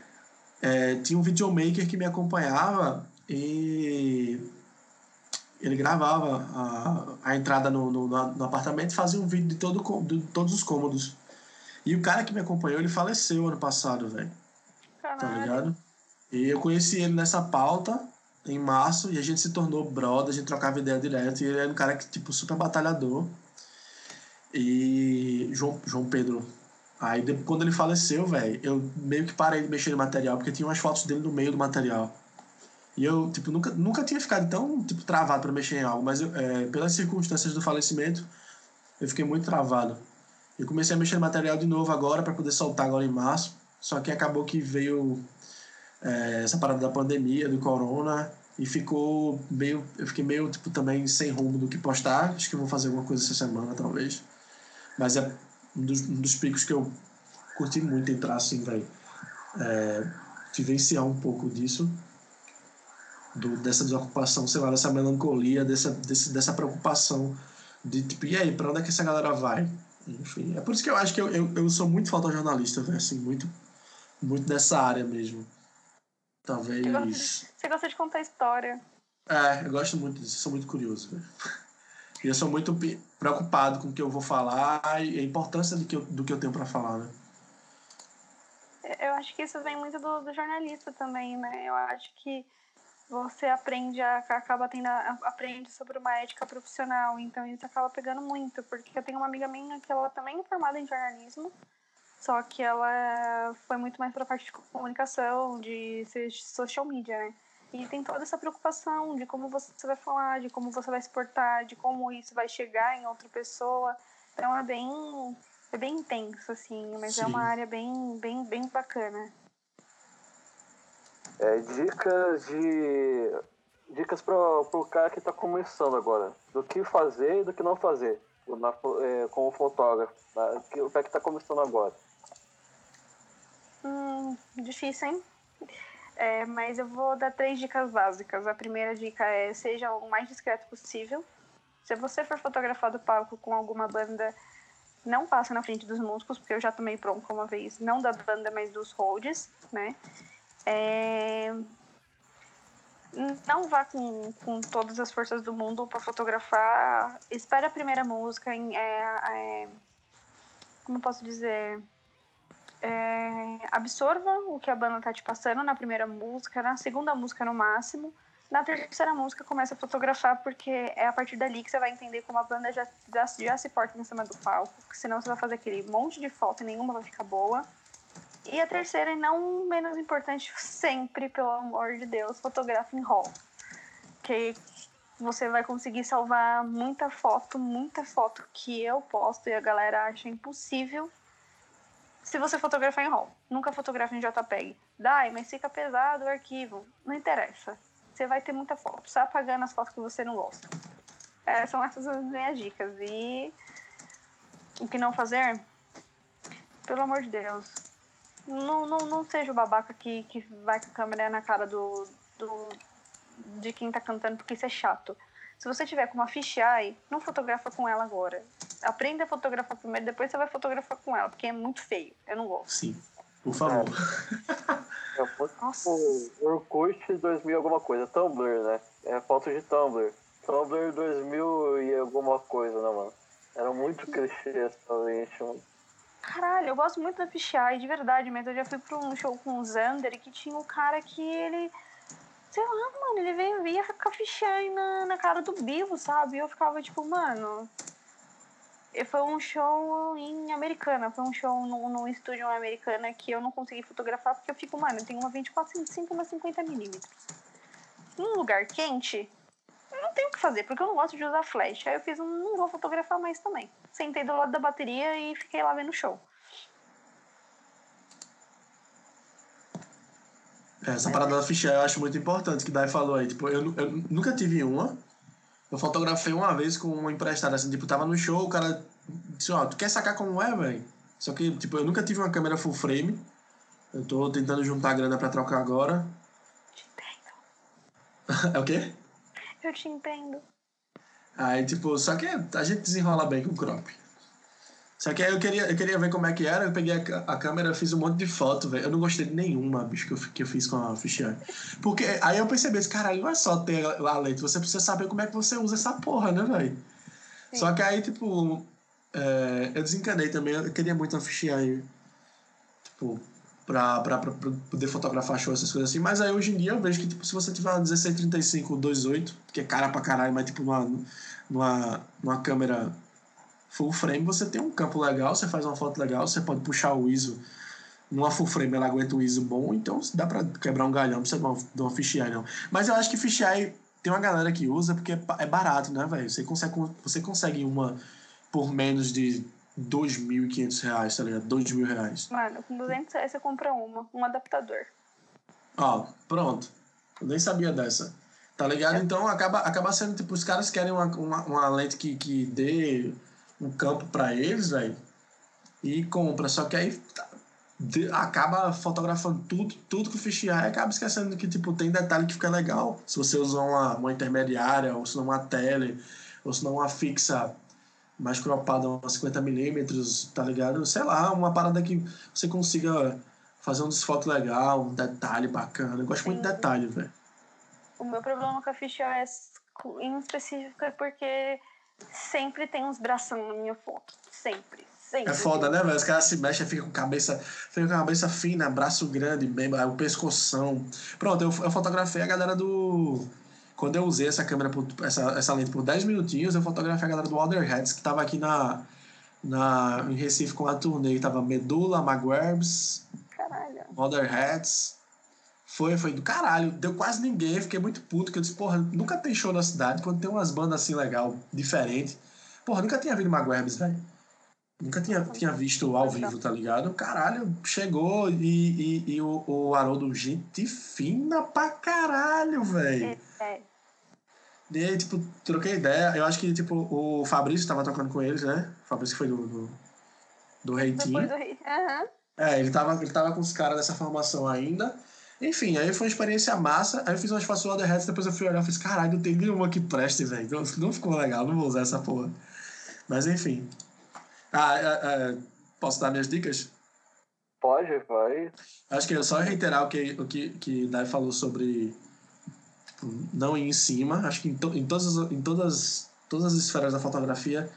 é, tinha um videomaker que me acompanhava e ele gravava a, a entrada no, no, no apartamento e fazia um vídeo de, todo, de todos os cômodos. E o cara que me acompanhou, ele faleceu ano passado, velho. Tá ligado? E eu conheci ele nessa pauta em março e a gente se tornou brother, a gente trocava ideia direto. E ele era um cara que, tipo, super batalhador. E João, João Pedro. Aí, quando ele faleceu, velho, eu meio que parei de mexer no material, porque tinha umas fotos dele no meio do material. E eu, tipo, nunca, nunca tinha ficado tão, tipo, travado para mexer em algo, mas eu, é, pelas circunstâncias do falecimento, eu fiquei muito travado. Eu comecei a mexer no material de novo agora para poder soltar agora em março, só que acabou que veio é, essa parada da pandemia, do corona, e ficou meio, eu fiquei meio, tipo, também sem rumo do que postar. Acho que vou fazer alguma coisa essa semana, talvez. Mas é um dos, um dos picos que eu curti muito entrar, assim, velho. É, vivenciar um pouco disso do, dessa desocupação, sei lá, dessa melancolia, dessa, desse, dessa preocupação de tipo, e aí, pra onde é que essa galera vai? Enfim, é por isso que eu acho que eu, eu, eu sou muito fotojornalista, assim, muito, muito dessa área mesmo. Talvez. Você gosta, de, você gosta de contar história. É, eu gosto muito disso, sou muito curioso, velho. E eu sou muito preocupado com o que eu vou falar e a importância do que eu, do que eu tenho para falar, né? Eu acho que isso vem muito do, do jornalista também, né? Eu acho que você aprende a, acaba tendo aprende sobre uma ética profissional então isso acaba pegando muito porque eu tenho uma amiga minha que ela também é formada em jornalismo só que ela foi muito mais para a parte de comunicação de social media né? E tem toda essa preocupação de como você vai falar de como você vai se portar de como isso vai chegar em outra pessoa. Então é bem é bem intenso assim mas Sim. é uma área bem bem bem bacana é, dicas de. Dicas para o cara que está começando agora. Do que fazer e do que não fazer. Na, é, fotógrafo. Tá? O cara que está começando agora. Hum, difícil, hein? É, mas eu vou dar três dicas básicas. A primeira dica é seja o mais discreto possível. Se você for fotografar do palco com alguma banda, não passa na frente dos músicos, porque eu já tomei bronca uma vez, não da banda, mas dos holds, né? É... Não vá com, com todas as forças do mundo para fotografar. Espere a primeira música. Em, é, é... Como posso dizer? É... Absorva o que a banda tá te passando na primeira música, na segunda música no máximo. Na terceira música, começa a fotografar, porque é a partir dali que você vai entender como a banda já, já, já se porta em cima do palco. Senão você vai fazer aquele monte de foto e nenhuma vai ficar boa. E a terceira, e não menos importante, sempre, pelo amor de Deus, fotografe em RAW. Que você vai conseguir salvar muita foto, muita foto que eu posto e a galera acha impossível se você fotografar em RAW. Nunca fotografa em JPEG. Dai, mas fica pesado o arquivo. Não interessa. Você vai ter muita foto. Só apagando as fotos que você não gosta. É, são essas as minhas dicas. E o que não fazer? Pelo amor de Deus. Não, não, não seja o babaca que, que vai com a câmera na cara do, do, de quem tá cantando, porque isso é chato. Se você tiver com uma fisheye, não fotografa com ela agora. Aprenda a fotografar primeiro, depois você vai fotografar com ela, porque é muito feio. Eu não gosto. Sim, por favor. É, Nossa. o Orkut 2000 alguma coisa, Tumblr, né? É foto de Tumblr. Tumblr 2000 e alguma coisa, né, mano? Era muito clichê essa mano. Caralho, eu gosto muito da fisheye, de verdade, mas eu já fui pra um show com o Zander que tinha um cara que ele sei lá, mano, ele veio ia ficar fichando na, na cara do Bivo, sabe? E eu ficava tipo, mano. E foi um show em Americana, foi um show num, num estúdio Americana que eu não consegui fotografar porque eu fico, mano, eu tenho uma 24-5 e uma 50mm. Num lugar quente, não tenho o que fazer, porque eu não gosto de usar flash. Aí eu fiz um, não vou fotografar mais também. Sentei do lado da bateria e fiquei lá vendo o show. Essa parada da ficha eu acho muito importante, que Dai falou aí. Tipo, eu, eu nunca tive uma. Eu fotografei uma vez com uma emprestada, assim, tipo, tava no show, o cara disse, ó, tu quer sacar como é, velho? Só que, tipo, eu nunca tive uma câmera full frame. Eu tô tentando juntar grana pra trocar agora. Te entendo. é o quê? Eu te entendo. Aí, tipo, só que a gente desenrola bem com o crop. Só que aí eu queria, eu queria ver como é que era, eu peguei a, a câmera, fiz um monte de foto, velho. Eu não gostei de nenhuma, bicho, que eu, que eu fiz com a Fisheye. Porque aí eu percebi, esse caralho, não é só ter a, a lente, você precisa saber como é que você usa essa porra, né, velho? Só que aí, tipo, é, eu desencanei também, eu queria muito uma Fisheye, tipo, pra, poder fotografar show, essas coisas assim. Mas aí hoje em dia eu vejo que, tipo, se você tiver uma 1635 28, que é cara pra caralho, mas tipo, numa, numa, numa câmera full frame você tem um campo legal, você faz uma foto legal, você pode puxar o ISO. Numa full frame ela aguenta um ISO bom, então dá pra quebrar um galhão, não precisa de uma, de uma não. Mas eu acho que fisheye tem uma galera que usa porque é barato, né, velho? Você consegue, você consegue uma por menos de 2.500 reais, tá ligado? 2 mil reais. Mano, com 200 reais você compra uma, um adaptador. Ó, pronto. Eu nem sabia dessa. Tá ligado? É. Então acaba, acaba sendo tipo, os caras querem uma, uma, uma lente que, que dê um campo para eles, velho, e compra. Só que aí tá, acaba fotografando tudo, tudo que o fisheye acaba esquecendo que tipo tem detalhe que fica legal. Se você usar uma, uma intermediária, ou se não uma tele, ou se não uma fixa mais cropada, uns 50mm, tá ligado? Sei lá, uma parada que você consiga fazer um desfoque legal, um detalhe bacana. Eu gosto Sim. muito de detalhe, velho. O meu problema com a fisheye é em específico é porque sempre tem uns bração na minha foto. Sempre. Sempre. É foda, né, velho? Os caras se mexem, fica com cabeça, fica com cabeça fina, braço grande, bem, o pescoção. Pronto, eu, eu fotografei a galera do. Quando eu usei essa câmera, por, essa, essa lente por 10 minutinhos, eu fotografei a galera do Heads, que tava aqui na, na, em Recife com a turnê. Tava Medula, Magwerbs, Heads. Foi, foi do caralho. Deu quase ninguém. Fiquei muito puto. Que eu disse, porra, nunca tem show na cidade. Quando tem umas bandas assim legal, diferente. Porra, nunca tinha visto Maguebs, velho. Nunca tinha, tinha visto ao vivo, tá ligado? Caralho, chegou e, e, e o, o Haroldo, gente fina pra caralho, velho. É, é. E aí, tipo, troquei ideia. Eu acho que, tipo, o Fabrício tava tocando com eles, né? O Fabrício que foi do, do, do Reitinho. Uhum. É, ele tava, ele tava com os caras dessa formação ainda. Enfim, aí foi uma experiência massa. Aí eu fiz umas fotos do Hats, depois eu fui olhar e fiz, caralho, não tem nenhuma que preste, velho. Não, não ficou legal, não vou usar essa porra. Mas enfim. Ah, é, é, posso dar minhas dicas? Pode, vai. Acho que é só reiterar o que, o que, que Dai falou sobre não em cima. Acho que em, to, em, todas, em todas, todas as esferas da fotografia,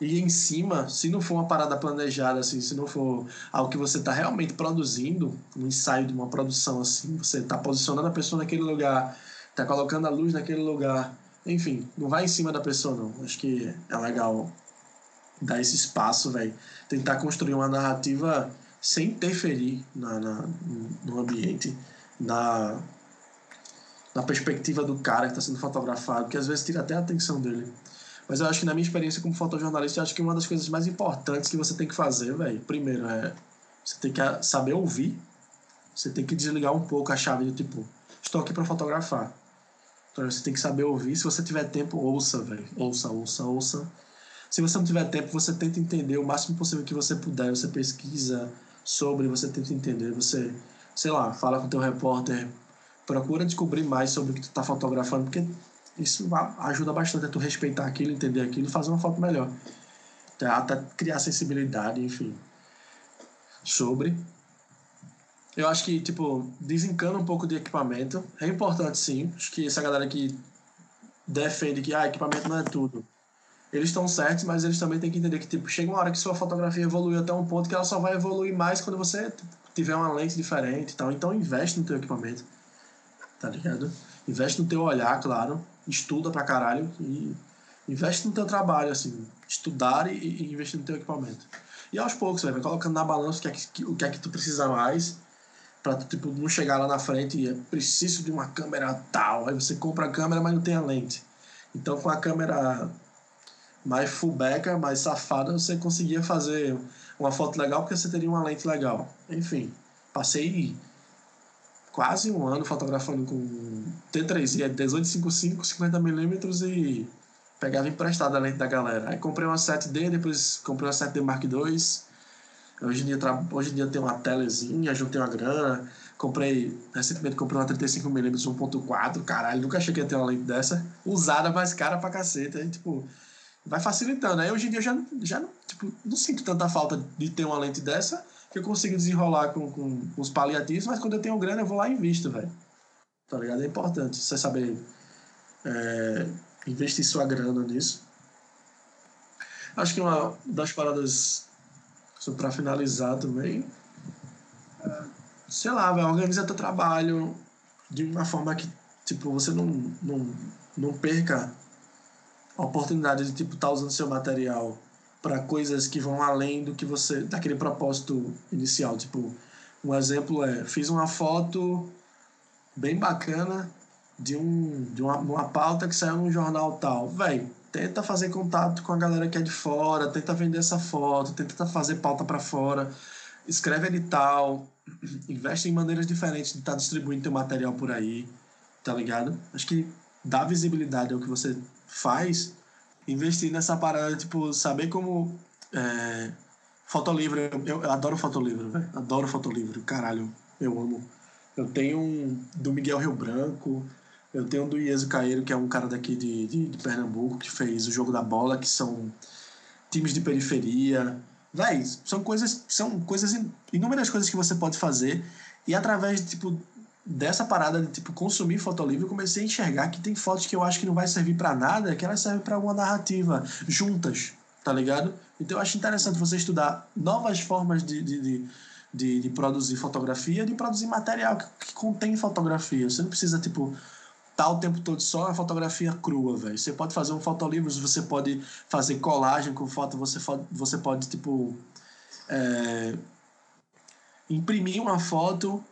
e em cima, se não for uma parada planejada, assim, se não for algo que você está realmente produzindo, um ensaio de uma produção, assim, você está posicionando a pessoa naquele lugar, está colocando a luz naquele lugar, enfim, não vai em cima da pessoa, não. Acho que é legal dar esse espaço, velho. Tentar construir uma narrativa sem interferir na, na, no ambiente, na na perspectiva do cara que está sendo fotografado, que às vezes tira até a atenção dele. Mas eu acho que na minha experiência como fotojornalista, eu acho que uma das coisas mais importantes que você tem que fazer, velho, primeiro é você tem que saber ouvir, você tem que desligar um pouco a chave de tipo, estou aqui para fotografar. Então você tem que saber ouvir. Se você tiver tempo, ouça, velho. Ouça, ouça, ouça. Se você não tiver tempo, você tenta entender o máximo possível que você puder. Você pesquisa sobre, você tenta entender. Você, sei lá, fala com teu repórter. Procura descobrir mais sobre o que tu tá fotografando, porque isso ajuda bastante a tu respeitar aquilo, entender aquilo e fazer uma foto melhor. Até criar sensibilidade, enfim. Sobre. Eu acho que, tipo, desencana um pouco de equipamento. É importante, sim. Acho que essa galera que defende que ah, equipamento não é tudo. Eles estão certos, mas eles também têm que entender que, tipo, chega uma hora que sua fotografia evolui até um ponto que ela só vai evoluir mais quando você tiver uma lente diferente e tal. Então, investe no teu equipamento. Tá ligado? Investe no teu olhar, claro. Estuda pra caralho e investe no teu trabalho, assim. Estudar e, e investir no teu equipamento. E aos poucos, vai colocando na balança o que é que, o que, é que tu precisa mais para tipo não chegar lá na frente e é preciso de uma câmera tal, aí você compra a câmera, mas não tem a lente. Então com a câmera mais fullbacker, mais safada, você conseguia fazer uma foto legal porque você teria uma lente legal. Enfim, passei quase um ano fotografando com T3i, 1855, 50mm e pegava emprestado a lente da galera. Aí comprei uma 7D, depois comprei uma 7D Mark II Hoje em dia, hoje em dia tem uma telezinha, juntei uma grana, comprei, recentemente comprei uma 35mm 1.4, caralho, nunca achei que ia ter uma lente dessa, usada, mais cara pra cacete, aí, tipo, vai facilitando. Aí hoje em dia eu já, já tipo, não sinto tanta falta de ter uma lente dessa, que eu consigo desenrolar com, com, com os paliativos, mas quando eu tenho grana eu vou lá e invisto, velho. Tá ligado? É importante você saber é, investir sua grana nisso. Acho que uma das paradas só para finalizar também, sei lá, vai organiza teu trabalho de uma forma que tipo você não, não, não perca a oportunidade de tipo estar tá usando seu material para coisas que vão além do que você daquele propósito inicial, tipo, um exemplo é, fiz uma foto bem bacana de um de uma, uma pauta que saiu no jornal tal, velho tenta fazer contato com a galera que é de fora, tenta vender essa foto, tenta fazer pauta para fora, escreve edital, investe em maneiras diferentes de estar tá distribuindo teu material por aí, tá ligado? Acho que dá visibilidade ao que você faz, investir nessa parada, tipo, saber como é, fotolivro, eu, eu adoro fotolivro, velho, adoro fotolivro, caralho, eu amo. Eu tenho um do Miguel Rio Branco, eu tenho um do Ieso Caeiro, que é um cara daqui de, de, de, Pernambuco, que fez o jogo da bola, que são times de periferia. Véi, são coisas, são coisas, inúmeras coisas que você pode fazer. E através, tipo, dessa parada de, tipo, consumir fotolivro, eu comecei a enxergar que tem fotos que eu acho que não vai servir para nada, que elas servem para alguma narrativa, juntas, tá ligado? Então eu acho interessante você estudar novas formas de, de, de de, de, produzir fotografia, de produzir material que, que, contém fotografia. Você não precisa, tipo, tá o tempo todo só a fotografia crua, velho. Você pode fazer um fotolivro, você pode fazer colagem com foto, você, você pode, tipo, é, imprimir uma foto,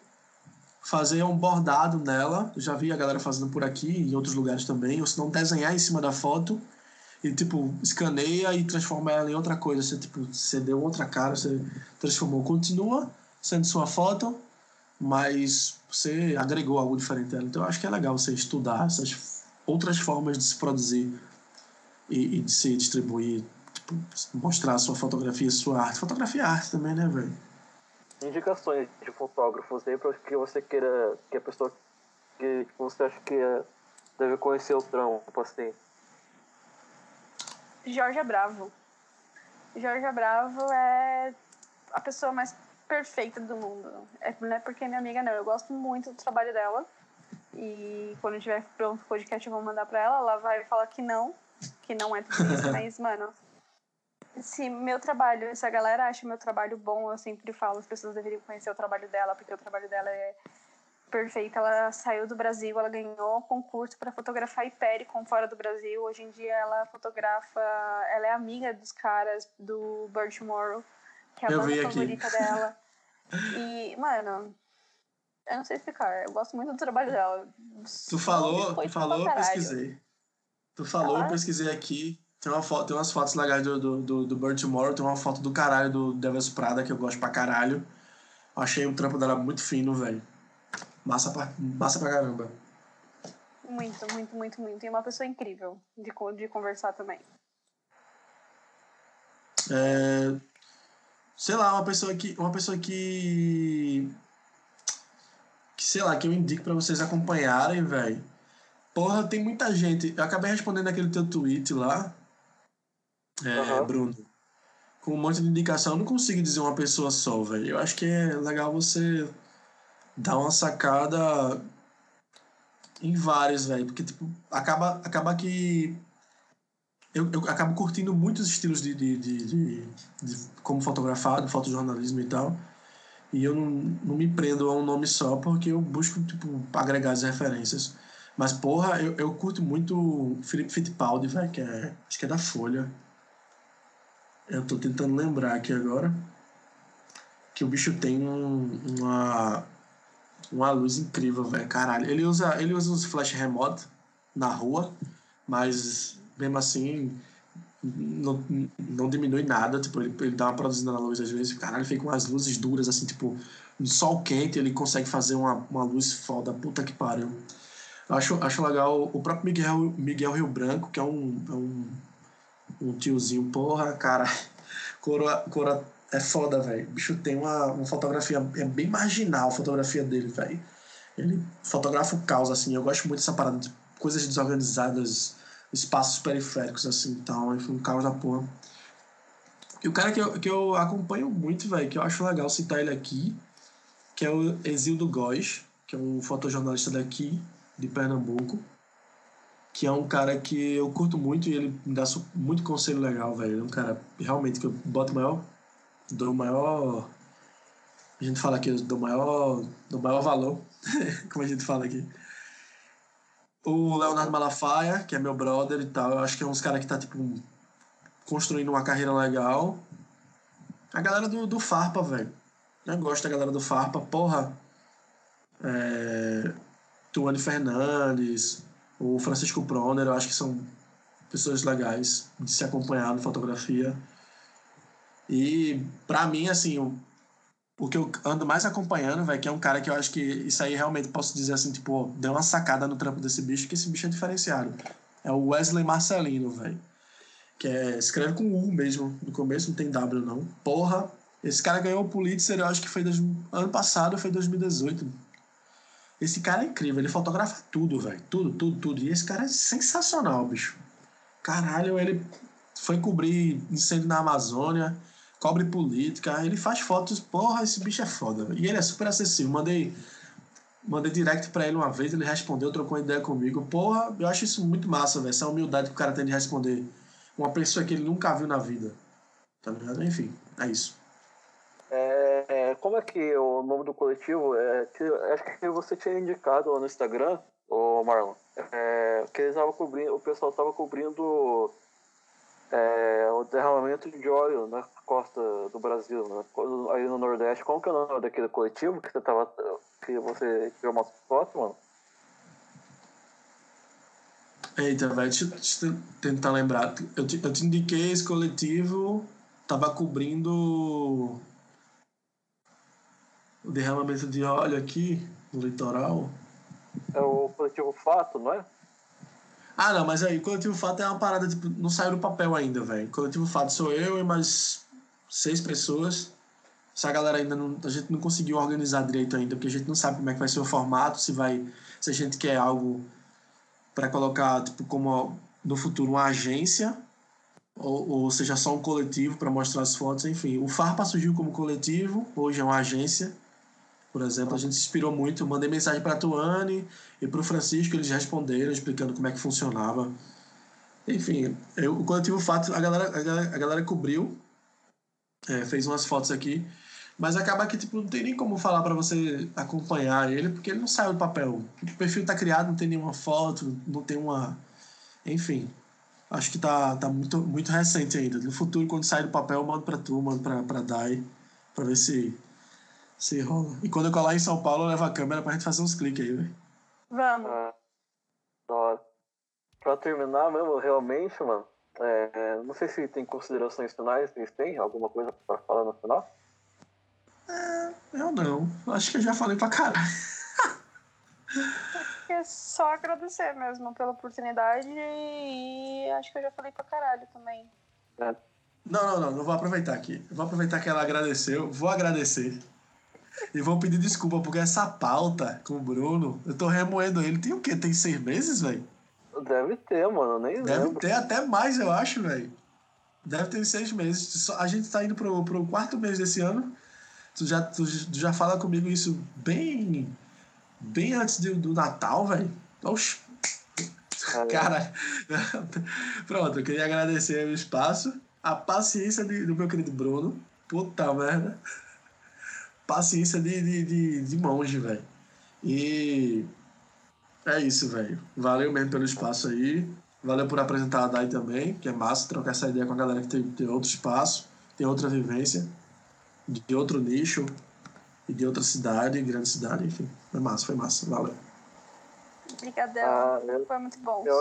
fazer um bordado nela. já vi a galera fazendo por aqui, em outros lugares também. Ou se não, desenhar em cima da foto e, tipo, escaneia e transforma ela em outra coisa. Você, tipo, você deu outra cara, você transformou. Continua sendo sua foto, mas você agregou algo diferente dela. Então eu acho que é legal você estudar essas outras formas de se produzir e, e de se distribuir, tipo, mostrar a sua fotografia, a sua arte. Fotografia é arte também, né, velho? Indicações de fotógrafos aí para que você queira, que a pessoa que você acha que deve conhecer o trampo, assim. Jorge Bravo. Jorge Bravo é a pessoa mais perfeita do mundo. É, não é porque é minha amiga, não. Eu gosto muito do trabalho dela. E quando tiver pronto o podcast, eu vou mandar pra ela. Ela vai falar que não, que não é tudo isso. mas, mano, se meu trabalho, se a galera acha meu trabalho bom, eu sempre falo, as pessoas deveriam conhecer o trabalho dela, porque o trabalho dela é perfeito. Ela saiu do Brasil, ela ganhou concurso para fotografar Hypericon fora do Brasil. Hoje em dia ela fotografa, ela é amiga dos caras do Bird Tomorrow que é a eu banda favorita aqui. dela. E, mano, Eu não sei explicar. Eu gosto muito do trabalho dela. Tu falou, tu falou, eu pesquisei. Tu falou, eu pesquisei aqui. Tem, uma foto, tem umas fotos legais do, do, do, do Burt Morrow, tem uma foto do caralho do Devils Prada, que eu gosto pra caralho. Achei o trampo dela muito fino, velho. Massa pra, massa pra caramba. Muito, muito, muito, muito. E uma pessoa incrível de, de conversar também. É, sei lá, uma pessoa que. Uma pessoa que. Que, sei lá, que eu indico pra vocês acompanharem, velho. Porra, tem muita gente. Eu acabei respondendo aquele teu tweet lá, é, uhum. Bruno. Com um monte de indicação, eu não consigo dizer uma pessoa só, velho. Eu acho que é legal você dar uma sacada em vários, velho. Porque, tipo, acaba, acaba que eu, eu acabo curtindo muitos estilos de, de, de, de, de como fotografado, fotojornalismo e tal. E eu não, não me prendo a um nome só porque eu busco, tipo, agregar as referências. Mas, porra, eu, eu curto muito Felipe Fittipaldi, velho, que é, acho que é da Folha. Eu tô tentando lembrar aqui agora. Que o bicho tem um, uma, uma luz incrível, velho, caralho. Ele usa, ele usa uns flash remoto na rua, mas mesmo assim, não, não diminui nada. Tipo, ele, ele dá uma produzida na luz às vezes, caralho, fica com as luzes duras, assim, tipo, no sol quente ele consegue fazer uma, uma luz foda, puta que pariu. Acho, acho legal o próprio Miguel, Miguel Rio Branco, que é um, é um, um tiozinho, porra, cara, cora, cora é foda, velho. O bicho tem uma, uma fotografia, é bem marginal a fotografia dele, velho. Ele fotografa o caos, assim. Eu gosto muito dessa parada de coisas desorganizadas, espaços periféricos, assim, então, enfim, um caos da porra. E o cara que eu, que eu acompanho muito, velho, que eu acho legal citar ele aqui, que é o Exildo Góes, que é um fotojornalista daqui, de Pernambuco, que é um cara que eu curto muito e ele me dá muito conselho legal, velho. É um cara realmente que eu boto maior, dou maior, a gente fala aqui, do maior, do maior valor, como a gente fala aqui. O Leonardo Malafaia, que é meu brother e tal, eu acho que é uns caras que tá, tipo, construindo uma carreira legal. A galera do, do Farpa, velho. Eu gosto da galera do Farpa, porra. É... Tuane Fernandes, o Francisco Proner, eu acho que são pessoas legais de se acompanhar na fotografia. E, para mim, assim, o que eu ando mais acompanhando, velho, que é um cara que eu acho que isso aí realmente posso dizer assim, tipo, deu uma sacada no trampo desse bicho, que esse bicho é diferenciado. É o Wesley Marcelino, velho. Que é, escreve com U mesmo, no começo não tem W não. Porra, esse cara ganhou o Pulitzer, eu acho que foi dois, ano passado, foi 2018. Esse cara é incrível, ele fotografa tudo, velho. Tudo, tudo, tudo. E esse cara é sensacional, bicho. Caralho, ele foi cobrir incêndio na Amazônia cobre política, ele faz fotos, porra, esse bicho é foda. E ele é super acessível. Mandei, mandei direct pra ele uma vez, ele respondeu, trocou ideia comigo. Porra, eu acho isso muito massa, velho. Essa humildade que o cara tem de responder uma pessoa que ele nunca viu na vida. Tá ligado? Enfim, é isso. É, como é que o nome do coletivo? É, que, acho que você tinha indicado no Instagram, o Marlon, é, que eles estavam cobrindo, o pessoal estava cobrindo é, o derramamento de óleo na costa do Brasil, né? aí no Nordeste. Qual que é o nome daquele coletivo que você tava. que você tirou uma foto, mano? Eita, eu tentar lembrar. Eu te, eu te indiquei esse coletivo, tava cobrindo o derramamento de óleo aqui no litoral. É o coletivo Fato, não é? Ah, não, mas aí, Coletivo Fato é uma parada, tipo, não saiu do papel ainda, velho. Coletivo Fato sou eu e mais seis pessoas. Essa galera ainda não. A gente não conseguiu organizar direito ainda, porque a gente não sabe como é que vai ser o formato, se vai. Se a gente quer algo para colocar, tipo, como no futuro uma agência, ou, ou seja, só um coletivo para mostrar as fotos, enfim. O Farpa surgiu como coletivo, hoje é uma agência por exemplo, a gente se inspirou muito. Eu mandei mensagem para a Tuane e para o Francisco, eles responderam, explicando como é que funcionava. Enfim, eu, o coletivo Fato, a galera, a galera, a galera cobriu, é, fez umas fotos aqui, mas acaba que tipo, não tem nem como falar para você acompanhar ele, porque ele não saiu do papel. O perfil tá criado, não tem nenhuma foto, não tem uma. Enfim, acho que tá, tá muito, muito recente ainda. No futuro, quando sair do papel, eu mando para tu, mando para Dai, para ver se Se rola. E quando eu colar em São Paulo, eu levo a câmera pra gente fazer uns cliques aí, velho. Vamos. Ah, da hora. Pra terminar mesmo, realmente, mano, é, não sei se tem considerações finais, vocês têm alguma coisa pra falar no final? É, eu não. Acho que eu já falei pra caralho. É só agradecer mesmo pela oportunidade e acho que eu já falei pra caralho também. É. Não, não, não. Não vou aproveitar aqui. Vou aproveitar que ela agradeceu. Vou agradecer. E vou pedir desculpa, porque essa pauta com o Bruno, eu tô remoendo ele. Tem o quê? Tem seis meses, velho? Deve ter, mano, nem Deve lembro. ter até mais, eu acho, velho. Deve ter seis meses. A gente tá indo pro, pro quarto mês desse ano. Tu já, tu, tu já fala comigo isso bem. Bem antes do, do Natal, velho. Oxi. Cara, pronto, eu queria agradecer o espaço, a paciência de- do meu querido Bruno. Puta merda. Paciência de, de, de, de monge, velho. E é isso, velho. Valeu mesmo pelo espaço aí. Valeu por apresentar a Dai também, que é massa trocar essa ideia com a galera que tem, tem outro espaço, tem outra vivência, de outro nicho e de outra cidade, grande cidade, enfim. Foi massa, foi massa. Valeu. Obrigadão. Ah, eu- Foi muito bom. Eu,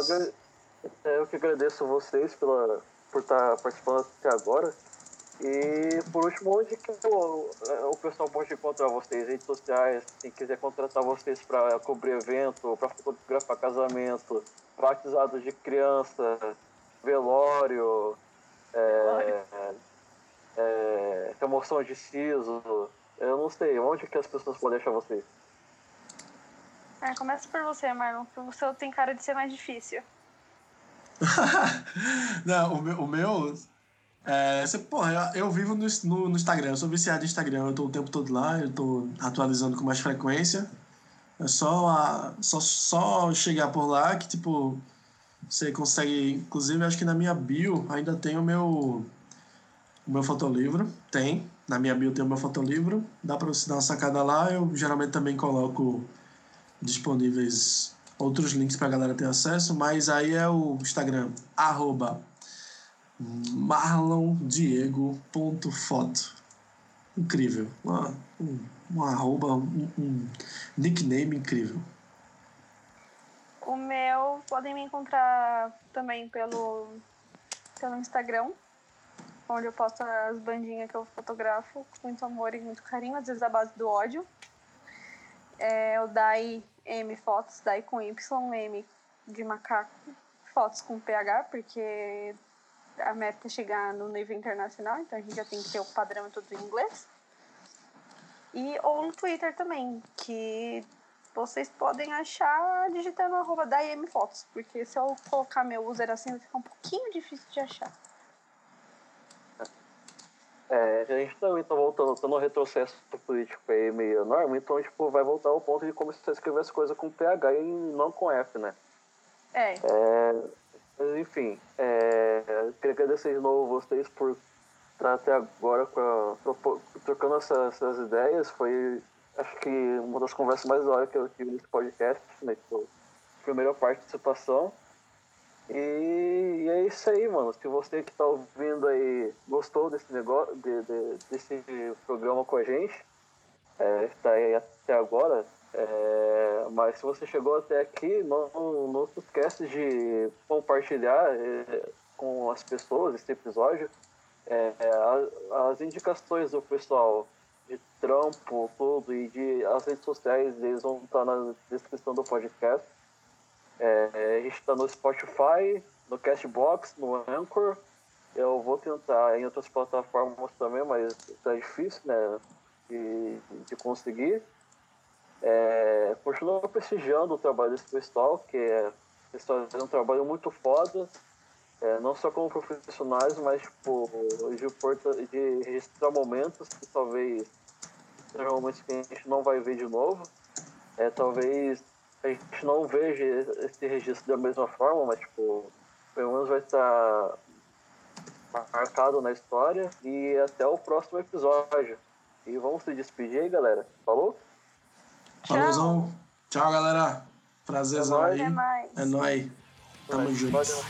eu que agradeço vocês pela, por estar participando até agora. E por último, onde que o, é, o pessoal pode encontrar vocês? Redes sociais, quem quiser contratar vocês para cobrir evento, para fotografar casamento, batizado de criança, velório, é, é, remoção de siso. Eu não sei, onde que as pessoas podem achar vocês? É, começa por você, Marlon, porque o seu tem cara de ser mais difícil. Não, o meu. O meu é, você, porra, eu, eu vivo no, no, no Instagram, eu sou viciado em Instagram, eu tô o tempo todo lá, eu tô atualizando com mais frequência. É só, a, só, só chegar por lá que, tipo, você consegue. Inclusive, acho que na minha bio ainda tem o meu. O meu fotolivro. Tem. Na minha bio tem o meu fotolivro. Dá pra você dar uma sacada lá. Eu geralmente também coloco disponíveis outros links pra galera ter acesso, mas aí é o Instagram, arroba marlondiego.foto. Incrível. Uma, um, um arroba, um, um nickname incrível. O meu, podem me encontrar também pelo, pelo Instagram, onde eu posto as bandinhas que eu fotografo com muito amor e muito carinho, às vezes à base do ódio. É o Dai M Fotos, Dai com Y, M de macaco, fotos com PH, porque a meta é chegar no nível internacional, então a gente já tem que ter o padrão tudo em inglês. E, ou no Twitter também, que vocês podem achar digitando arroba da porque se eu colocar meu user assim vai ficar um pouquinho difícil de achar. É, a gente também tá voltando, tá no retrocesso político aí meio enorme, então, tipo, vai voltar ao ponto de começar a escrever as coisas com PH e não com F, né? É, É, mas, enfim, é, queria agradecer de novo vocês por estar até agora a- trocando essa- essas ideias. Foi, acho que, uma das conversas mais da hora que eu tive nesse podcast, né? Tipo, primeira participação. E, e é isso aí, mano. Se você que tá ouvindo aí gostou desse negócio, de, de- desse programa com a gente, é, tá aí até agora, é, mas se você chegou até aqui, não, não se esquece de compartilhar é, com as pessoas esse episódio. É, a- as indicações do pessoal de trampo, tudo, e de as redes sociais, eles vão estar na descrição do podcast. É, a gente está no Spotify, no Castbox, no Anchor. Eu vou tentar em outras plataformas também, mas tá difícil, né? De, de conseguir. É, continuo prestigiando o trabalho desse pessoal, que é, eles fazem um trabalho muito foda, é, não só como profissionais, mas tipo, de, porta, de registrar momentos que talvez sejam momentos que a gente não vai ver de novo. É, talvez a gente não veja esse registro da mesma forma, mas tipo, pelo menos vai estar marcado na história. E até o próximo episódio. E vamos se despedir aí, galera. Falou? Tchau. Falouzão. Tchau, galera. Prazerzão É nóis. aí. até mais. É nóis. Tamo. Valeu.